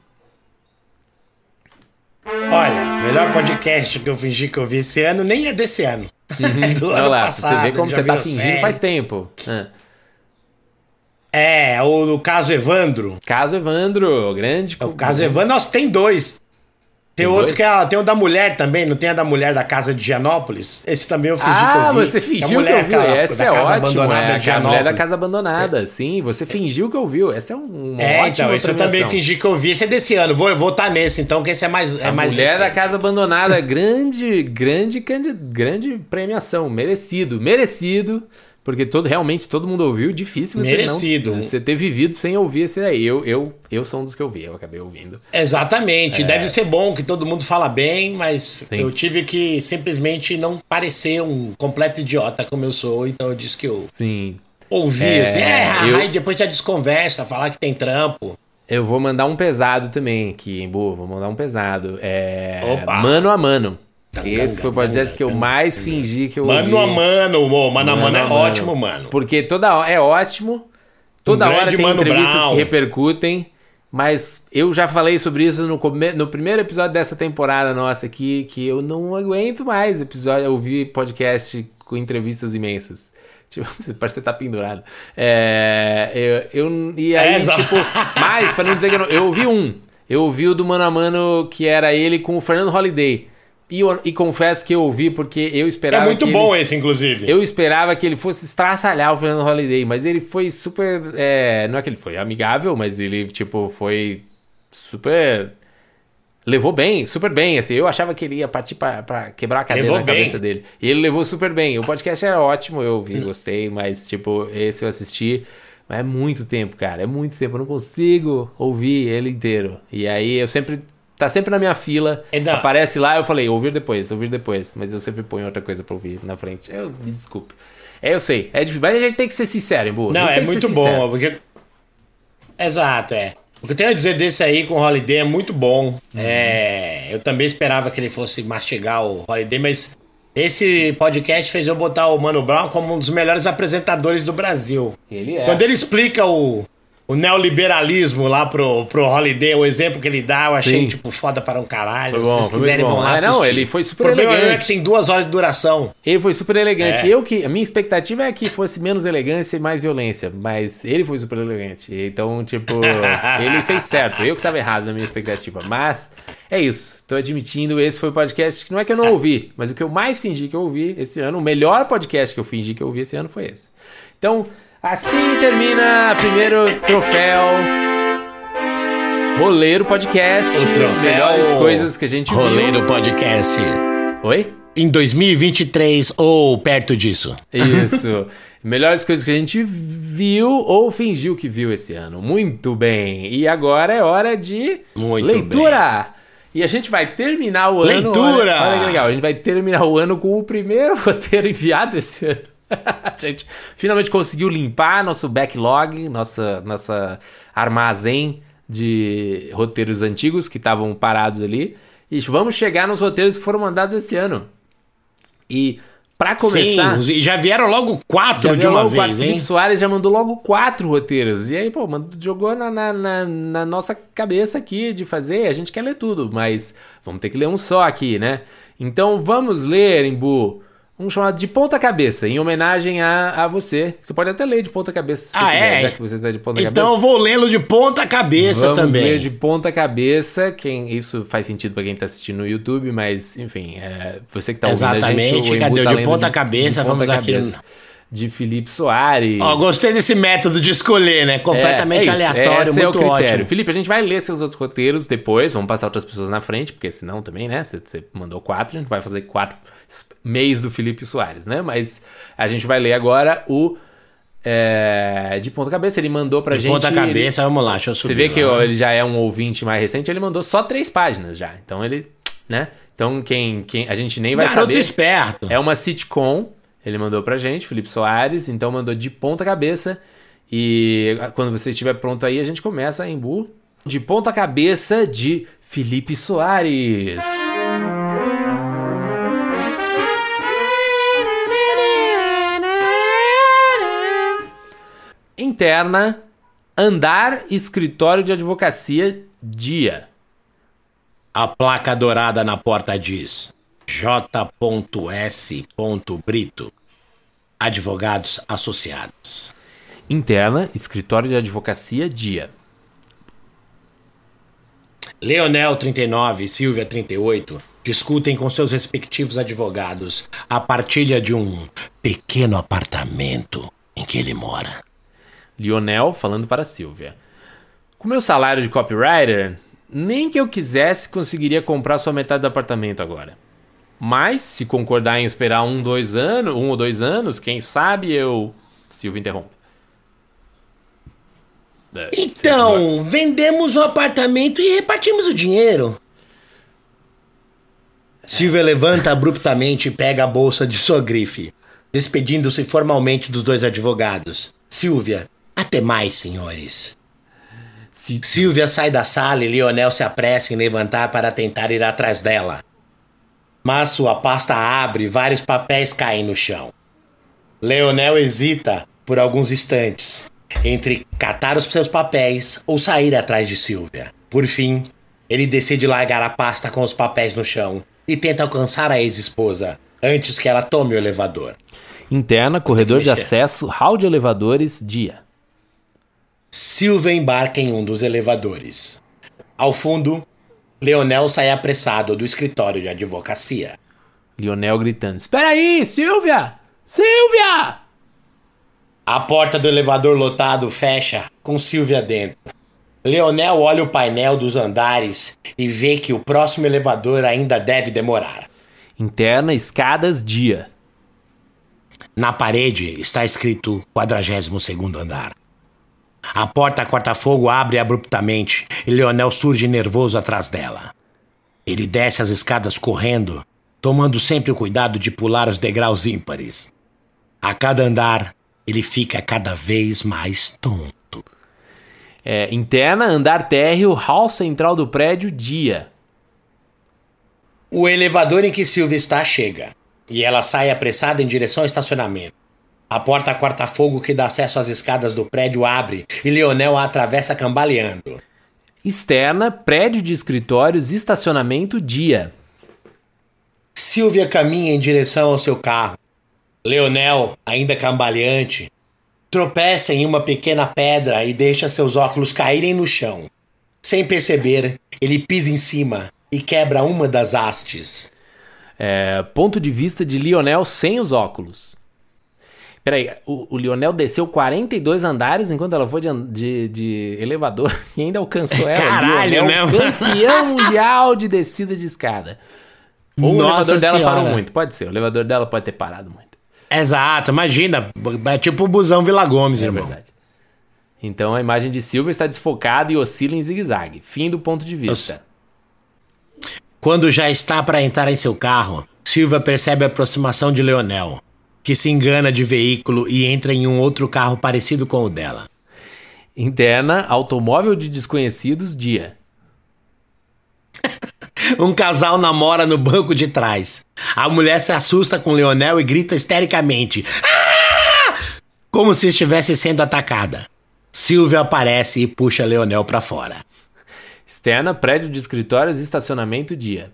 Olha, melhor podcast que eu fingi que eu vi esse ano nem é desse ano. Uhum. (laughs) do ano lá, passado. Você vê como você tá fingindo série. faz tempo. Ah. É, o, o caso Evandro. Caso Evandro, grande. O caso Evandro, nossa, tem dois. Tem, tem outro dois? que é tem o da mulher também, não tem a da mulher da casa de Gianópolis? Esse também eu fingi ah, que eu vi. você fingiu que, mulher, que eu vi. Essa é ótimo, é, a mulher da casa abandonada, é. sim. Você fingiu que ouviu. Essa é um É, então, esse eu também fingi que eu vi. Esse é desse ano. Vou votar nesse, então, que esse é mais é a mais mulher recente. da casa abandonada, (laughs) grande, grande, grande premiação, merecido, merecido. Porque todo, realmente todo mundo ouviu, difícil você Merecido. Não, você ter vivido sem ouvir esse daí. Eu, eu, eu sou um dos que eu vi, eu acabei ouvindo. Exatamente. É... Deve ser bom que todo mundo fala bem, mas Sim. eu tive que simplesmente não parecer um completo idiota como eu sou, então eu disse que eu Sim. ouvi é, assim, é, eu... e depois já desconversa, falar que tem trampo. Eu vou mandar um pesado também aqui, em boa, vou mandar um pesado. É. Opa. Mano a mano. Esse foi o podcast que eu mais fingi que eu Mano a mano, mano, mano a mano é ótimo, mano. Porque toda hora é ótimo. Toda hora tem entrevistas Brown. que repercutem. Mas eu já falei sobre isso no, no primeiro episódio dessa temporada nossa aqui, que eu não aguento mais episódio, ouvir podcast com entrevistas imensas. (laughs) Tipo, parece que você tá pendurado. É, eu, eu, e aí, é, tipo, mais, pra não dizer que eu não. Eu ouvi um. Eu ouvi o do Mano a Mano, que era ele com o Fernando Holiday. E, e, confesso que eu ouvi porque eu esperava. É muito bom ele, esse, inclusive. Eu esperava que ele fosse estraçalhar o Fernando Holiday, mas ele foi super. É, não é que ele foi amigável, mas ele, tipo, foi super. Levou bem, super bem. Assim, eu achava que ele ia partir para quebrar a cadeira levou na bem. cabeça dele. E ele levou super bem. O podcast era ótimo, eu ouvi, (laughs) gostei, mas, tipo, esse eu assisti. Mas é muito tempo, cara. É muito tempo. Eu não consigo ouvir ele inteiro. E aí eu sempre Tá sempre na minha fila. É aparece lá, eu falei, ouvir depois, ouvir depois. Mas eu sempre ponho outra coisa pra ouvir na frente. Eu, me desculpe. É, eu sei. É difícil. Mas a gente tem que ser sincero, boa. Não, é muito bom, porque. Exato, é. O que eu tenho a dizer desse aí com o Holiday é muito bom. Uhum. É, eu também esperava que ele fosse mastigar o Holiday, mas esse podcast fez eu botar o Mano Brown como um dos melhores apresentadores do Brasil. Ele é. Quando ele explica o, o neoliberalismo lá pro, pro Holiday, o exemplo que ele dá, eu achei, Sim. tipo, foda para um caralho. Foi bom, Se vocês quiserem, vão lá. Ah, não, ele foi super o elegante. É que tem duas horas de duração. Ele foi super elegante. É. Eu que. A minha expectativa é que fosse menos elegância e mais violência. Mas ele foi super elegante. Então, tipo, (laughs) ele fez certo. Eu que tava errado na minha expectativa. Mas é isso. Tô admitindo, esse foi o podcast que não é que eu não ouvi, mas o que eu mais fingi que eu ouvi esse ano, o melhor podcast que eu fingi que eu ouvi esse ano foi esse. Então, Assim termina o primeiro troféu. Roleiro Podcast. O troféu Melhores coisas que a gente Roleiro viu. Podcast. Oi? Em 2023 ou perto disso. Isso. (laughs) Melhores coisas que a gente viu ou fingiu que viu esse ano. Muito bem. E agora é hora de Muito leitura. E a gente vai terminar o ano. Leitura! Olha, olha que legal. A gente vai terminar o ano com o primeiro (laughs) roteiro enviado esse ano. A (laughs) gente finalmente conseguiu limpar nosso backlog, nossa, nossa armazém de roteiros antigos que estavam parados ali. E vamos chegar nos roteiros que foram mandados esse ano. E para começar. Sim, já vieram logo quatro Já de uma vez, quatro. hein? Felipe Soares já mandou logo quatro roteiros. E aí, pô, jogou na, na, na- na nossa cabeça aqui de fazer. A gente quer ler tudo, mas vamos ter que ler um só aqui, né? Então vamos ler, Embu, um chamado de ponta cabeça, em homenagem a, a você. Você pode até ler de ponta cabeça se Ah, quiser, é? já que você está de ponta Então cabeça. eu vou lê-lo de ponta cabeça Vamos também. ler de ponta cabeça. Quem, isso faz sentido pra quem tá assistindo no YouTube, mas enfim, é, você que tá ouvindo a Exatamente, gente. Embu cadê o tá de lendo ponta cabeça? Vamos aqui cabeça. De Felipe Soares. Ó, gostei desse método de escolher, né? Completamente É, é aleatório, esse é o muito critério. ótimo. Felipe, a gente vai ler seus outros roteiros depois, vamos passar outras pessoas na frente, porque senão também, né? Você mandou quatro, a gente vai fazer quatro mês do Felipe Soares, né? Mas a gente vai ler agora o é, de ponta cabeça. Ele mandou pra De gente. ponta ele- cabeça, vamos lá, deixa eu subir. você vê que lá. ó, ele já é um ouvinte mais recente, ele mandou só três páginas já. Então ele, né? Então quem, quem a gente nem vai Garoto saber. esperto. É uma sitcom, ele mandou pra gente, Felipe Soares, então mandou de ponta cabeça. E quando você estiver pronto aí, a gente começa em Bu. De ponta cabeça de Felipe Soares. Interna, andar, escritório de advocacia, dia. A placa dourada na porta diz J.S. Brito. Advogados Associados. Interna, escritório de advocacia, dia. Leonel 39 e Silvia 38 discutem com seus respectivos advogados a partilha de um pequeno apartamento em que ele mora. Lionel falando para Silvia. Com meu salário de copywriter, nem que eu quisesse conseguiria comprar sua metade do apartamento agora. Mas, se concordar em esperar um, dois anos, um ou dois anos, quem sabe eu. Silvia interrompe. É, Então, vendemos o apartamento e repartimos o dinheiro. Silvia levanta abruptamente e pega a bolsa de sua grife, despedindo-se formalmente dos dois advogados. Silvia, até mais, senhores. se- Silvia sai da sala e Lionel se apressa em levantar para tentar ir atrás dela. Mas sua pasta abre e vários papéis caem no chão. Leonel hesita por alguns instantes entre catar os seus papéis ou sair atrás de Silvia. Por fim, ele decide largar a pasta com os papéis no chão e tenta alcançar a ex-esposa antes que ela tome o elevador. Interna, corredor de acesso, hall de elevadores, dia. Silvia embarca em um dos elevadores. Ao fundo, Leonel sai apressado do escritório de advocacia. Lionel gritando: Espera aí, Silvia! Silvia! A porta do elevador lotado fecha, com Silvia dentro. Leonel olha o painel dos andares e vê que o próximo elevador ainda deve demorar. Interna, escadas, dia. Na parede está escrito 42º andar. A porta corta-fogo abre abruptamente e Leonel surge nervoso atrás dela. Ele desce as escadas correndo, tomando sempre o cuidado de pular os degraus ímpares. A cada andar, ele fica cada vez mais tonto. É, interna, andar térreo, hall central do prédio, dia. O elevador em que Silvia está chega, e ela sai apressada em direção ao estacionamento. A porta corta-fogo que dá acesso às escadas do prédio abre e Leonel a atravessa cambaleando. Externa, prédio de escritórios, estacionamento, dia. Silvia caminha em direção ao seu carro. Leonel, ainda cambaleante, tropeça em uma pequena pedra e deixa seus óculos caírem no chão. Sem perceber, ele pisa em cima e quebra uma das hastes. É, ponto de vista de Lionel sem os óculos. Peraí, o, o Lionel desceu 42 andares enquanto ela foi de, de, de elevador (laughs) e ainda alcançou ela. Caralho, mesmo. campeão (laughs) mundial de descida de escada. Ou o Nossa elevador dela Senhora. parou muito, pode ser. O elevador dela pode ter parado muito. Exato, imagina. É tipo o busão Vila Gomes, É irmão. verdade. Então a imagem de Silva está desfocada e oscila em zigue-zague. Fim do ponto de vista. Quando já está para entrar em seu carro, Silvia percebe a aproximação de Leonel, que se engana de veículo e entra em um outro carro parecido com o dela. Interna, automóvel de desconhecidos, dia. (laughs) Um casal namora no banco de trás. A mulher se assusta com Leonel e grita histericamente: "Ah!", como se estivesse sendo atacada. Silvia aparece e puxa Leonel para fora. Externa, prédio de escritórios estacionamento, dia.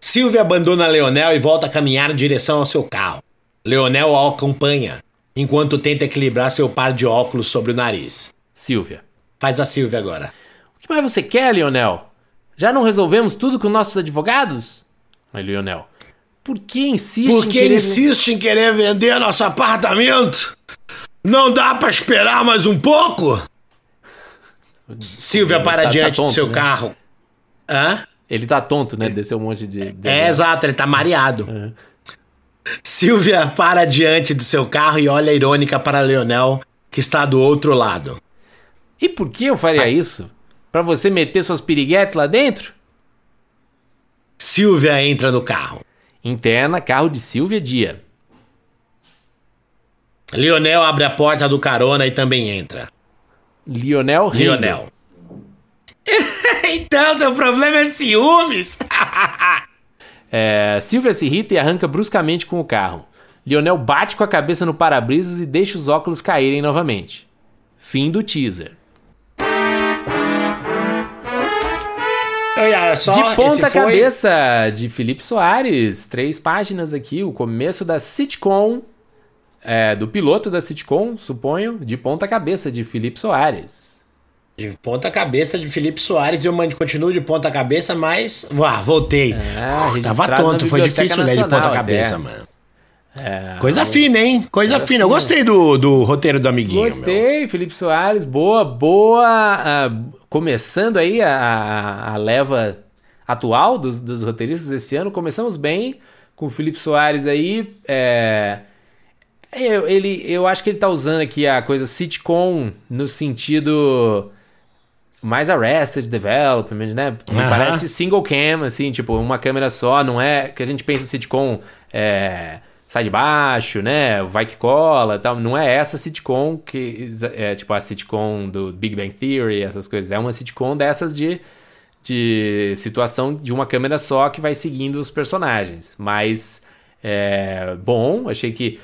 Silvia abandona Leonel e volta a caminhar em direção ao seu carro. Leonel a acompanha, enquanto tenta equilibrar seu par de óculos sobre o nariz. Silvia. Faz a Silvia agora. O que mais você quer, Lionel? Já não resolvemos tudo com nossos advogados? Aí, Lionel. Por que insiste Por em que querer... insiste em querer vender nosso apartamento? Não dá pra esperar mais um pouco? (laughs) Silvia para Tá- tá diante tonto, do seu né? carro. Hã? Ele tá tonto, né? Desceu um monte de... de- É, exato, ele tá mareado. Silvia para diante do seu carro e olha irônica para Leonel, que está do outro lado. E por que eu faria isso? Pra você meter suas piriguetes lá dentro? Silvia entra no carro. Interna, carro de Silvia, dia. Leonel abre a porta do carona e também entra. Lionel rindo. Leonel. Então, seu problema é ciúmes? (laughs) É, Silvia se irrita e arranca bruscamente com o carro. Lionel bate com a cabeça no para-brisas e deixa os óculos caírem novamente. Fim do teaser. Só De ponta foi- cabeça, de Felipe Soares. Três páginas aqui, o começo da sitcom, é, do piloto da sitcom, suponho, de ponta cabeça, de Felipe Soares. De ponta cabeça de Felipe Soares e eu continuo de ponta cabeça, mas. Vá, voltei. Ah, Tava tonto, foi difícil ler de Nacional ponta cabeça, até. mano. É, Coisa fina, hein? Coisa Coisa fina. Eu gostei do, do roteiro do amiguinho. meu. Gostei, Felipe Soares, boa, boa. ah, começando aí a, a- a leva atual dos, dos roteiristas esse ano. Começamos bem com o Felipe Soares aí. é, eu, ele, eu acho que ele tá usando aqui a coisa sitcom no sentido mais Arrested Development, né? Me Aham. parece single cam, assim, tipo, uma câmera só, não é que a gente pensa sitcom é, sai de baixo, né? Vai que cola e tal. Não é essa sitcom que é tipo a sitcom do Big Bang Theory, essas coisas. É uma sitcom dessas de, de situação de uma câmera só que vai seguindo os personagens. Mas é bom, achei que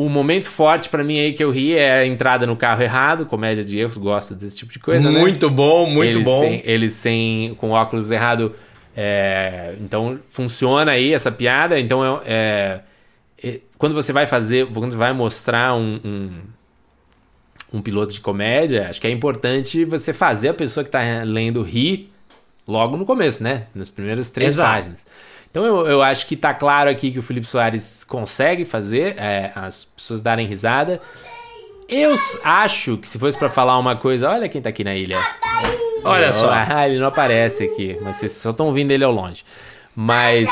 o momento forte pra mim aí que eu ri é a entrada no carro errado, comédia de erros, gosto desse tipo de coisa, né? Muito bom, muito eles bom. Sem, eles sem, com óculos errado, é, então funciona aí essa piada. Então é, é, quando você vai fazer, quando vai mostrar um, um, um piloto de comédia, acho que é importante você fazer a pessoa que tá lendo rir logo no começo, né? Nas primeiras três Exato. páginas. Então eu, eu acho que tá claro aqui que o Felipe Soares consegue fazer é, as pessoas darem risada. Eu acho que se fosse pra falar uma coisa, olha quem tá aqui na ilha. Olha só. Ah, ele não aparece aqui, mas vocês só estão ouvindo ele ao longe. Mas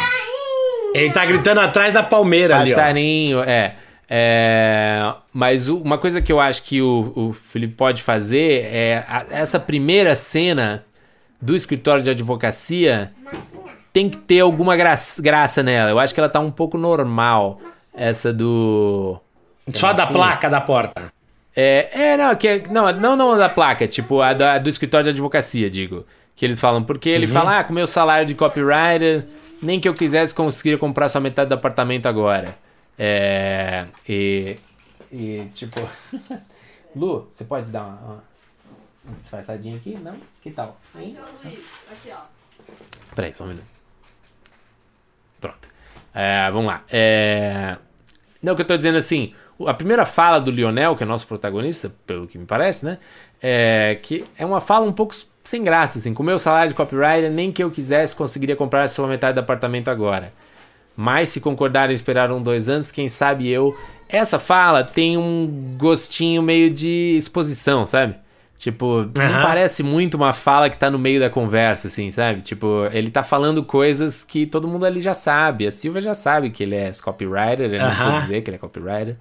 Ele tá gritando atrás da palmeira ali, ó. passarinho, é. é, mas uma coisa que eu acho que o, o Felipe pode fazer é a- essa primeira cena do escritório de advocacia tem que ter alguma gra graça nela. Eu acho que ela tá um pouco normal. Essa do. Só da placa da porta. É, é não, que é- não, não, não da placa, tipo a, da- do escritório de advocacia, digo. Que eles falam, porque ele fala, ah, com meu salário de copywriter, nem que eu quisesse conseguir comprar só metade do apartamento agora. É. E. E, tipo. (laughs) Lu, você pode dar uma, uma, uma disfarçadinha aqui? Não? Que tal? Hein? Luiz, aqui ó. Peraí, só um minuto. Pronto. É, vamos lá. É... Não, o que eu tô dizendo assim, a primeira fala do Lionel, que é nosso protagonista, pelo que me parece, né? É que é uma fala um pouco sem graça, assim. Com o meu salário de copywriter, nem que eu quisesse conseguiria comprar só metade do apartamento agora. Mas se concordarem esperaram dois anos, quem sabe eu. Essa fala tem um gostinho meio de exposição, sabe? Tipo, uhum. não parece muito uma fala que tá no meio da conversa, assim, sabe? Tipo, ele tá falando coisas que todo mundo ali já sabe. A Silva já sabe que ele é copywriter, ele uhum. não precisa dizer que ele é copywriter.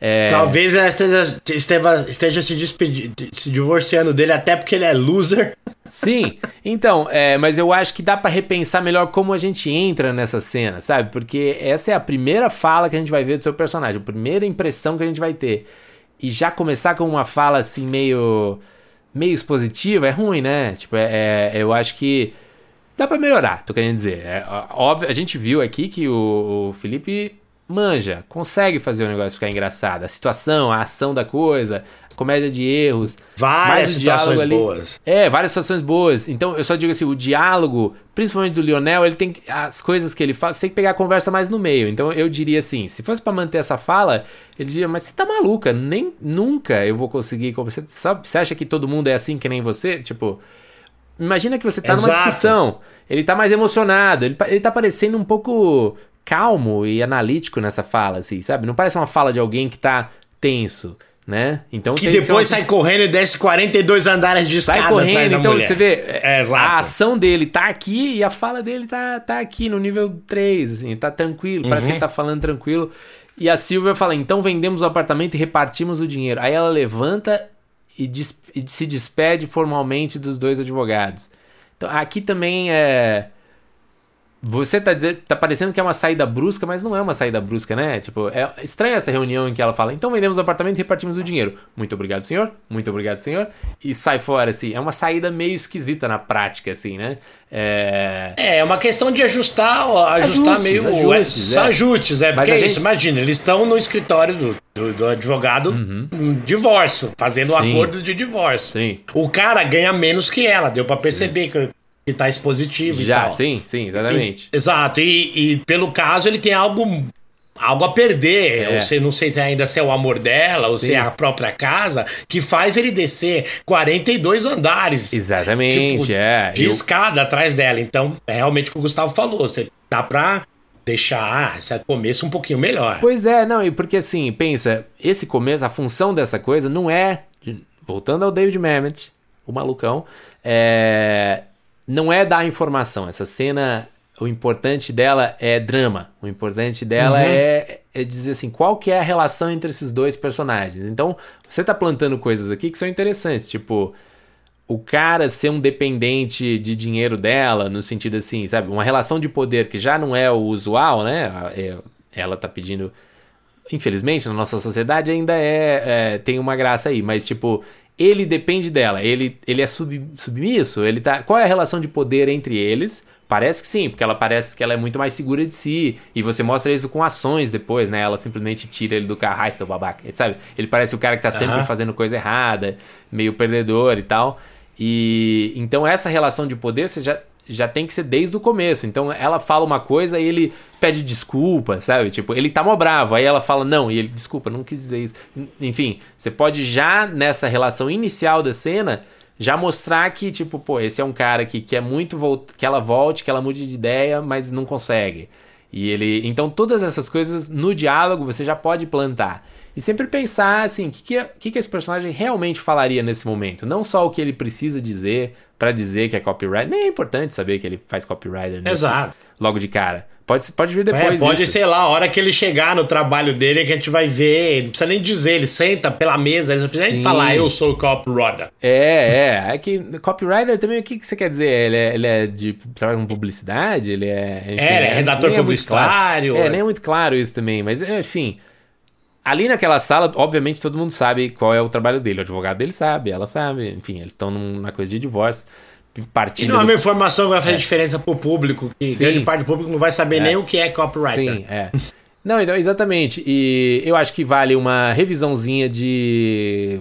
É... Talvez ela esteja, esteja, esteja se, se divorciando dele até porque ele é loser. Sim, então, é, mas eu acho que dá para repensar melhor como a gente entra nessa cena, sabe? Porque essa é a primeira fala que a gente vai ver do seu personagem, a primeira impressão que a gente vai ter. E já começar com uma fala assim meio meio expositiva é ruim, né? Tipo, é, é eu acho que dá para melhorar, tô querendo dizer. É, óbvio, a gente viu aqui que o, o Felipe manja, consegue fazer o negócio ficar engraçado. A situação, a ação da coisa, a comédia de erros. Várias situações ali. boas. É, várias situações boas. Então, eu só digo assim, o diálogo, principalmente do Lionel, ele tem as coisas que ele faz, você tem que pegar a conversa mais no meio. Então, eu diria assim, se fosse para manter essa fala, ele diria, mas você tá maluca, nem nunca eu vou conseguir, você, sabe, você acha que todo mundo é assim que nem você? Tipo, imagina que você tá Exato. numa discussão, ele tá mais emocionado, ele, ele tá parecendo um pouco calmo e analítico nessa fala, assim, sabe? Não parece uma fala de alguém que tá tenso, né? Então que depois sai correndo e desce 42 andares de escada sai correndo, atrás da então mulher. você vê, é, a ação dele tá aqui e a fala dele tá, tá aqui no nível 3, assim, tá tranquilo, parece que ele uhum. tá falando tranquilo. E a Silvia fala: "Então vendemos o apartamento e repartimos o dinheiro". Aí ela levanta e, e se despede formalmente dos dois advogados. Então aqui também é você tá dizendo, tá parecendo que é uma saída brusca, mas não é uma saída brusca, né? Tipo, é estranha essa reunião em que ela fala: "Então vendemos o apartamento e repartimos o dinheiro". Muito obrigado, senhor. Muito obrigado, senhor. E sai fora assim. É uma saída meio esquisita na prática assim, né? É, é, é uma questão de ajustar, ajustar ajustes, meio ajustes, é. ajustes, é, porque é gente... isso, imagina, eles estão no escritório do, do, do advogado uhum. um divórcio, fazendo um acordo de divórcio. Sim. O cara ganha menos que ela, deu para perceber Sim. que que tá expositivo Já, e tal. sim, sim, exatamente. E, exato, e, e, pelo caso ele tem algo algo a perder, é. ou se, não sei ainda se é o amor dela ou sim. se é a própria casa, que faz ele descer 42 andares. Exatamente, tipo, é. De Eu... escada atrás dela. Então, é realmente o que o Gustavo falou, você dá pra deixar esse começo um pouquinho melhor. Pois é, não, e porque assim, pensa, esse começo, a função dessa coisa não é, voltando ao David Mamet, o malucão, é, não é dar informação. Essa cena, o importante dela é drama. O importante dela uhum. é, é, dizer assim, qual que é a relação entre esses dois personagens. Então, você tá plantando coisas aqui que são interessantes, tipo o cara ser um dependente de dinheiro dela, no sentido assim, sabe, uma relação de poder que já não é o usual, né? É, ela tá pedindo infelizmente, na nossa sociedade ainda é, é, tem uma graça aí, mas tipo, ele depende dela, ele, ele é sub, submisso, ele tá. Qual é a relação de poder entre eles? Parece que sim, porque ela parece que ela é muito mais segura de si. E você mostra isso com ações depois, né? Ela simplesmente tira ele do carro, ai, seu babaca, sabe? Ele parece o cara que tá sempre uhum. fazendo coisa errada, meio perdedor e tal. E então essa relação de poder você já, já tem que ser desde o começo. Então ela fala uma coisa e ele pede desculpa, sabe? Tipo, ele tá mó bravo, aí ela fala não, e ele, desculpa, não quis dizer isso. Enfim, você pode já nessa relação inicial da cena já mostrar que, tipo, pô, esse é um cara que quer muito que ela volte, que ela mude de ideia, mas não consegue. E ele. Então, todas essas coisas no diálogo você já pode plantar. E sempre pensar assim, o que, que, que, que esse personagem realmente falaria nesse momento. Não só o que ele precisa dizer para dizer que é copyright. Nem é importante saber que ele faz copywriter Exato. logo de cara. Pode, pode vir depois. É, pode, isso. sei lá, a hora que ele chegar no trabalho dele que a gente vai ver. Ele não precisa nem dizer, ele senta pela mesa, ele não precisa Sim. nem falar, eu sou o copywriter. É, é. É que copywriter também, o que, que você quer dizer? Ele é, ele é de trabalho com publicidade? Ele é. Enfim, é, ele é redator publicitário. É, claro. é, nem é muito claro isso também, mas enfim. Ali naquela sala, obviamente todo mundo sabe qual é o trabalho dele. O advogado dele sabe, ela sabe. Enfim, eles estão numa coisa de divórcio. Partilha e não é uma informação que vai fazer é. diferença pro público, que Sim. grande parte do público não vai saber é. nem o que é copyright. Sim, é. Não, então, exatamente. E eu acho que vale uma revisãozinha de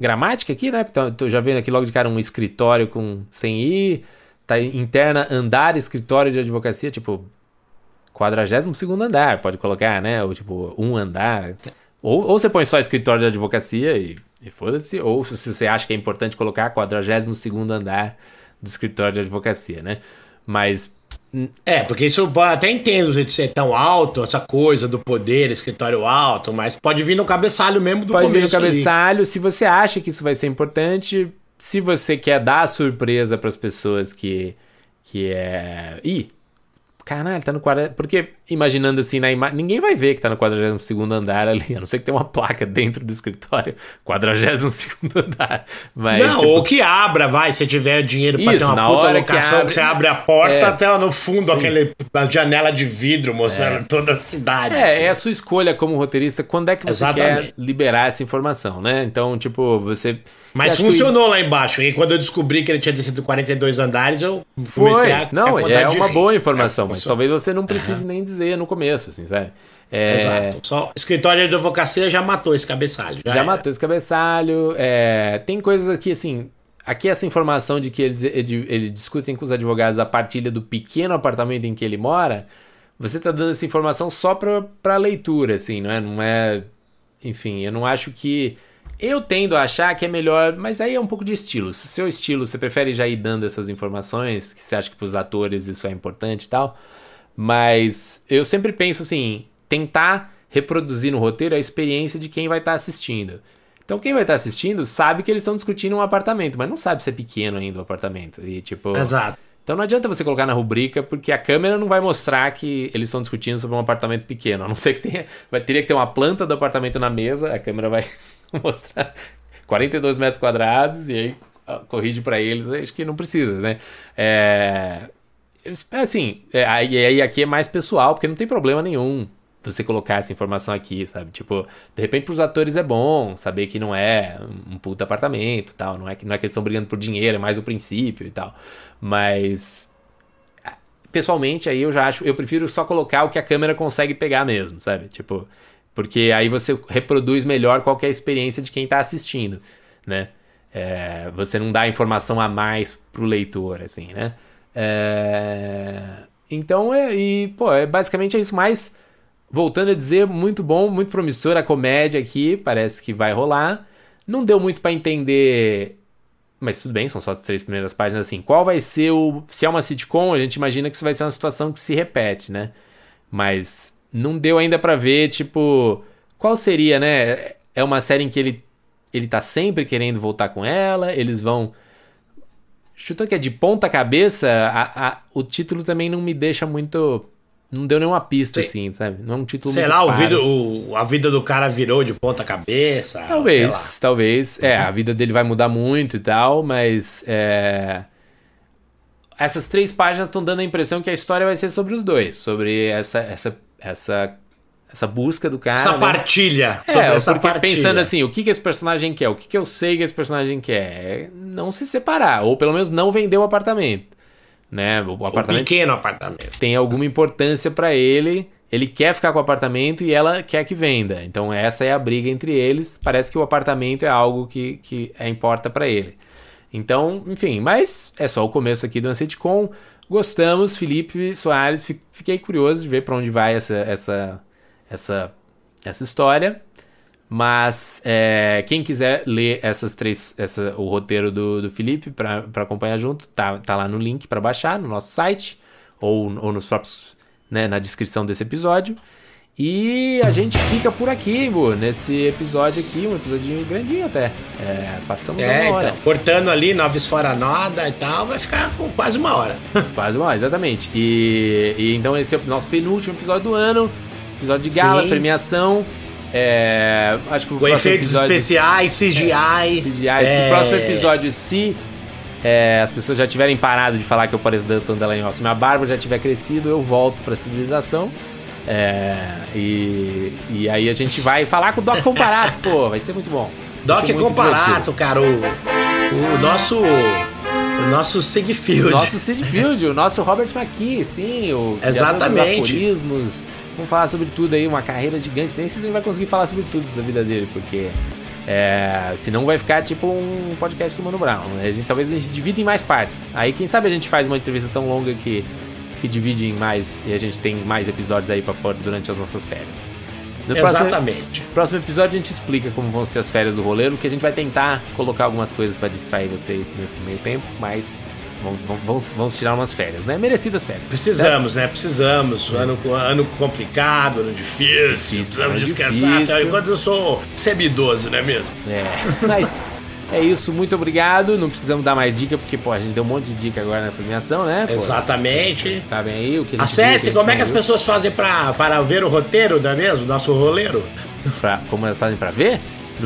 gramática aqui, né? Então, tô já vendo aqui logo de cara um escritório com sem i, tá interna andar escritório de advocacia, tipo 42 andar, pode colocar, né? Ou tipo, um andar. Ou, ou você põe só escritório de advocacia e, e foda-se, ou se você acha que é importante colocar 42 andar do escritório de advocacia, né? Mas É, porque isso eu até entendo o jeito de ser tão alto, essa coisa do poder, escritório alto, mas pode vir no cabeçalho mesmo do pode começo. Pode vir no cabeçalho, ali. se você acha que isso vai ser importante, se você quer dar surpresa para as pessoas que que é, ih, Caralho, tá no 40. Porque, imaginando assim na imagem. Ninguém vai ver que tá no 42 andar ali, a não ser que tenha uma placa dentro do escritório. (laughs) 42 andar. Mas, não, tipo... ou que abra, vai, se tiver dinheiro pra Isso, ter uma puta locação, que, abre... você abre a porta é. até no fundo, Sim. aquele janela de vidro mostrando é. toda a cidade. É, assim. é a sua escolha como roteirista. Quando é que você Exatamente. quer liberar essa informação, né? Então, tipo, você. Mas funcionou que... lá embaixo. E quando eu descobri que ele tinha descido 42 andares, eu comecei Foi. a. Não, é uma boa informação, é, mas talvez você não precise uhum. nem dizer no começo, assim, sabe? É... Exato. Só escritório de advocacia já matou esse cabeçalho. Já, já matou esse cabeçalho. É... Tem coisas aqui, assim. Aqui essa informação de que eles, ele, ele discutem com os advogados a partilha do pequeno apartamento em que ele mora. Você tá dando essa informação só pra, pra leitura, assim, não é? Não é. Enfim, eu não acho que eu tendo a achar que é melhor, mas aí é um pouco de estilo. Se o seu estilo, você prefere já ir dando essas informações, que você acha que para os atores isso é importante e tal. Mas eu sempre penso assim, tentar reproduzir no roteiro a experiência de quem vai estar tá assistindo. Então quem vai estar tá assistindo sabe que eles estão discutindo um apartamento, mas não sabe se é pequeno ainda o apartamento. E tipo, Exato. Então não adianta você colocar na rubrica, porque a câmera não vai mostrar que eles estão discutindo sobre um apartamento pequeno. A não ser que tenha. Vai, teria que ter uma planta do apartamento na mesa, a câmera vai (laughs) mostrar 42 metros quadrados e aí corrige para eles. Acho que não precisa, né? É, assim, é, aí aqui é mais pessoal, porque não tem problema nenhum você colocar essa informação aqui, sabe? Tipo, de repente pros atores é bom saber que não é um puta apartamento tal, não é que, não é que eles estão brigando por dinheiro, é mais o princípio e tal. Mas pessoalmente aí eu já acho, eu prefiro só colocar o que a câmera consegue pegar mesmo, sabe? Tipo, porque aí você reproduz melhor qualquer experiência de quem está assistindo, né? É, você não dá informação a mais pro leitor, assim, né? É, então, é, e, pô, é basicamente é isso. Mas, voltando a dizer, muito bom, muito promissor a comédia aqui, parece que vai rolar. Não deu muito para entender, mas tudo bem, são só as três primeiras páginas, assim. Qual vai ser o... Se é uma sitcom, a gente imagina que isso vai ser uma situação que se repete, né? Mas não deu ainda para ver, tipo, qual seria, né? É uma série em que ele ele tá sempre querendo voltar com ela, eles vão chutando que é de ponta cabeça, a, a, o título também não me deixa muito não deu nenhuma pista, Sim. assim, sabe? Não é um título Sei lá, o vida, o, a vida do cara virou de ponta cabeça. Talvez, talvez. Uhum. É, a vida dele vai mudar muito e tal, mas. É... Essas três páginas estão dando a impressão que a história vai ser sobre os dois. Sobre essa, essa essa essa busca do cara. Essa né? partilha. É, sobre essa partilha. pensando assim, o que, que esse personagem quer? O que, que eu sei que esse personagem quer? É não se separar, ou pelo menos não vender o apartamento. Né? O apartamento. Um pequeno apartamento. Tem alguma importância para ele. Ele quer ficar com o apartamento e ela quer que venda. Então essa é a briga entre eles. Parece que o apartamento é algo que, que é, importa para ele. Então, enfim, mas é só o começo aqui do sitcom. Gostamos, Felipe Soares. Fiquei curioso de ver para onde vai essa, essa, essa, essa história. Mas é, quem quiser ler essas três, essa, o roteiro do, do Felipe para acompanhar junto, tá, tá lá no link para baixar no nosso site ou, ou nos próprios, né, na descrição desse episódio. E a gente fica por aqui, Bu, nesse episódio aqui, um episódio grandinho até. É, passamos é, uma hora. Então, cortando ali, noves fora nada e tal, vai ficar com quase uma hora. (laughs) quase uma hora, exatamente. E, e, então esse é o nosso penúltimo episódio do ano. Episódio de gala, Sim. premiação. É, acho que o Com efeitos episódio, especiais, CGI. É, CGI. É... Se o próximo episódio, se é, as pessoas já tiverem parado de falar que eu pareço Danton Dallagnol, se minha barba já tiver crescido, eu volto pra civilização. É, e, e aí a gente vai falar com o Doc Comparato, pô, vai ser muito bom. Doc Comparato, cara, o, o nosso. O nosso Sigfield. Nosso Sigfield, o nosso Robert McKee, sim, o Exatamente. Vamos falar sobre tudo aí, uma carreira gigante. Nem sei se ele vai conseguir falar sobre tudo da vida dele, porque é, senão vai ficar tipo um podcast do Mano Brown. A gente, talvez a gente divida em mais partes. Aí quem sabe a gente faz uma entrevista tão longa que que divide em mais e a gente tem mais episódios aí para pôr durante as nossas férias. No Exatamente. Próximo, próximo episódio a gente explica como vão ser as férias do roleiro, que a gente vai tentar colocar algumas coisas para distrair vocês nesse meio tempo, mas Vamos, vamos, vamos tirar umas férias, né? Merecidas férias. Precisamos, né? né? Precisamos. Ano, ano complicado, ano difícil. difícil precisamos descansar. Difícil. Enquanto eu sou semi-idoso, não é mesmo? É. Mas. É isso, muito obrigado. Não precisamos dar mais dica, porque, pô, a gente deu um monte de dica agora na premiação, né? Pô, Exatamente. Sabem aí o que Acesse, viu, como é que as pessoas fazem pra, para ver o roteiro, não é mesmo? Nosso roleiro. Pra, como elas fazem pra ver?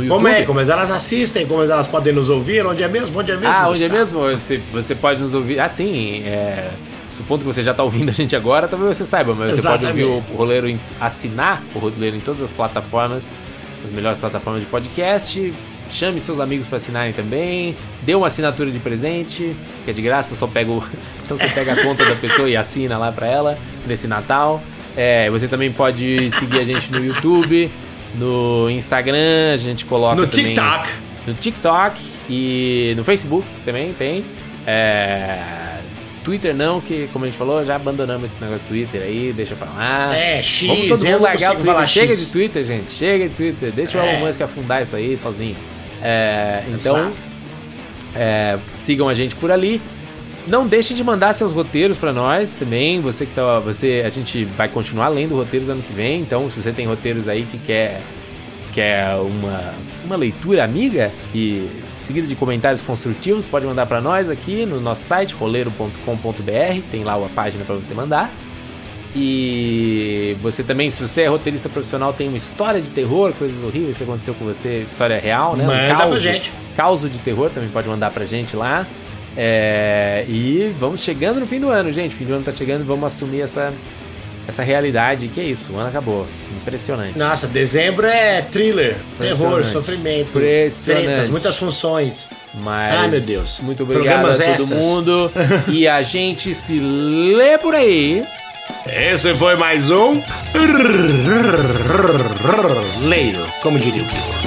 Como é? Como elas assistem, como elas podem nos ouvir, onde é mesmo? Onde é mesmo? Ah, onde é mesmo? Você, você pode nos ouvir. Assim, é, supondo que você já está ouvindo a gente agora, talvez você saiba, mas Exatamente. você pode ouvir o roleiro, em, assinar o roleiro em todas as plataformas, as melhores plataformas de podcast. Chame seus amigos para assinarem também. Dê uma assinatura de presente, que é de graça, só pega o. (laughs) Então você pega a conta da pessoa e assina lá para ela nesse Natal. É, você também pode seguir a gente no YouTube, no Instagram, a gente coloca. No também, TikTok. No TikTok e no Facebook também tem. É, Twitter não, que como a gente falou, já abandonamos esse negócio do Twitter aí, deixa pra lá. É, X. Vamos todo mundo largar o Twitter. Chega X. de Twitter, gente. Chega de Twitter. Deixa é. o Elon Musk afundar isso aí sozinho. É, então, é, sigam a gente por ali. Não deixe de mandar seus roteiros para nós também. Você que tá, você, a gente vai continuar lendo roteiros ano que vem. Então, se você tem roteiros aí que quer quer uma, uma leitura amiga e seguida de comentários construtivos, pode mandar para nós aqui no nosso site roleiro.com.br. Tem lá a página para você mandar. E você também, se você é roteirista profissional, tem uma história de terror, coisas horríveis que aconteceu com você, história real, né? Manda um causo, pra gente. Causo de terror também pode mandar pra gente lá. É, e vamos chegando no fim do ano, gente. O fim do ano tá chegando, vamos assumir essa, essa realidade. Que é isso, o ano acabou. Impressionante. Nossa, dezembro é thriller, terror, sofrimento, Impressionante. tretas, muitas funções. Mas, Ai, meu Deus. Muito obrigado Programas a todo extras. mundo. (laughs) e a gente se lê por aí. Esse foi mais um. Leiro, como diria o Kiko.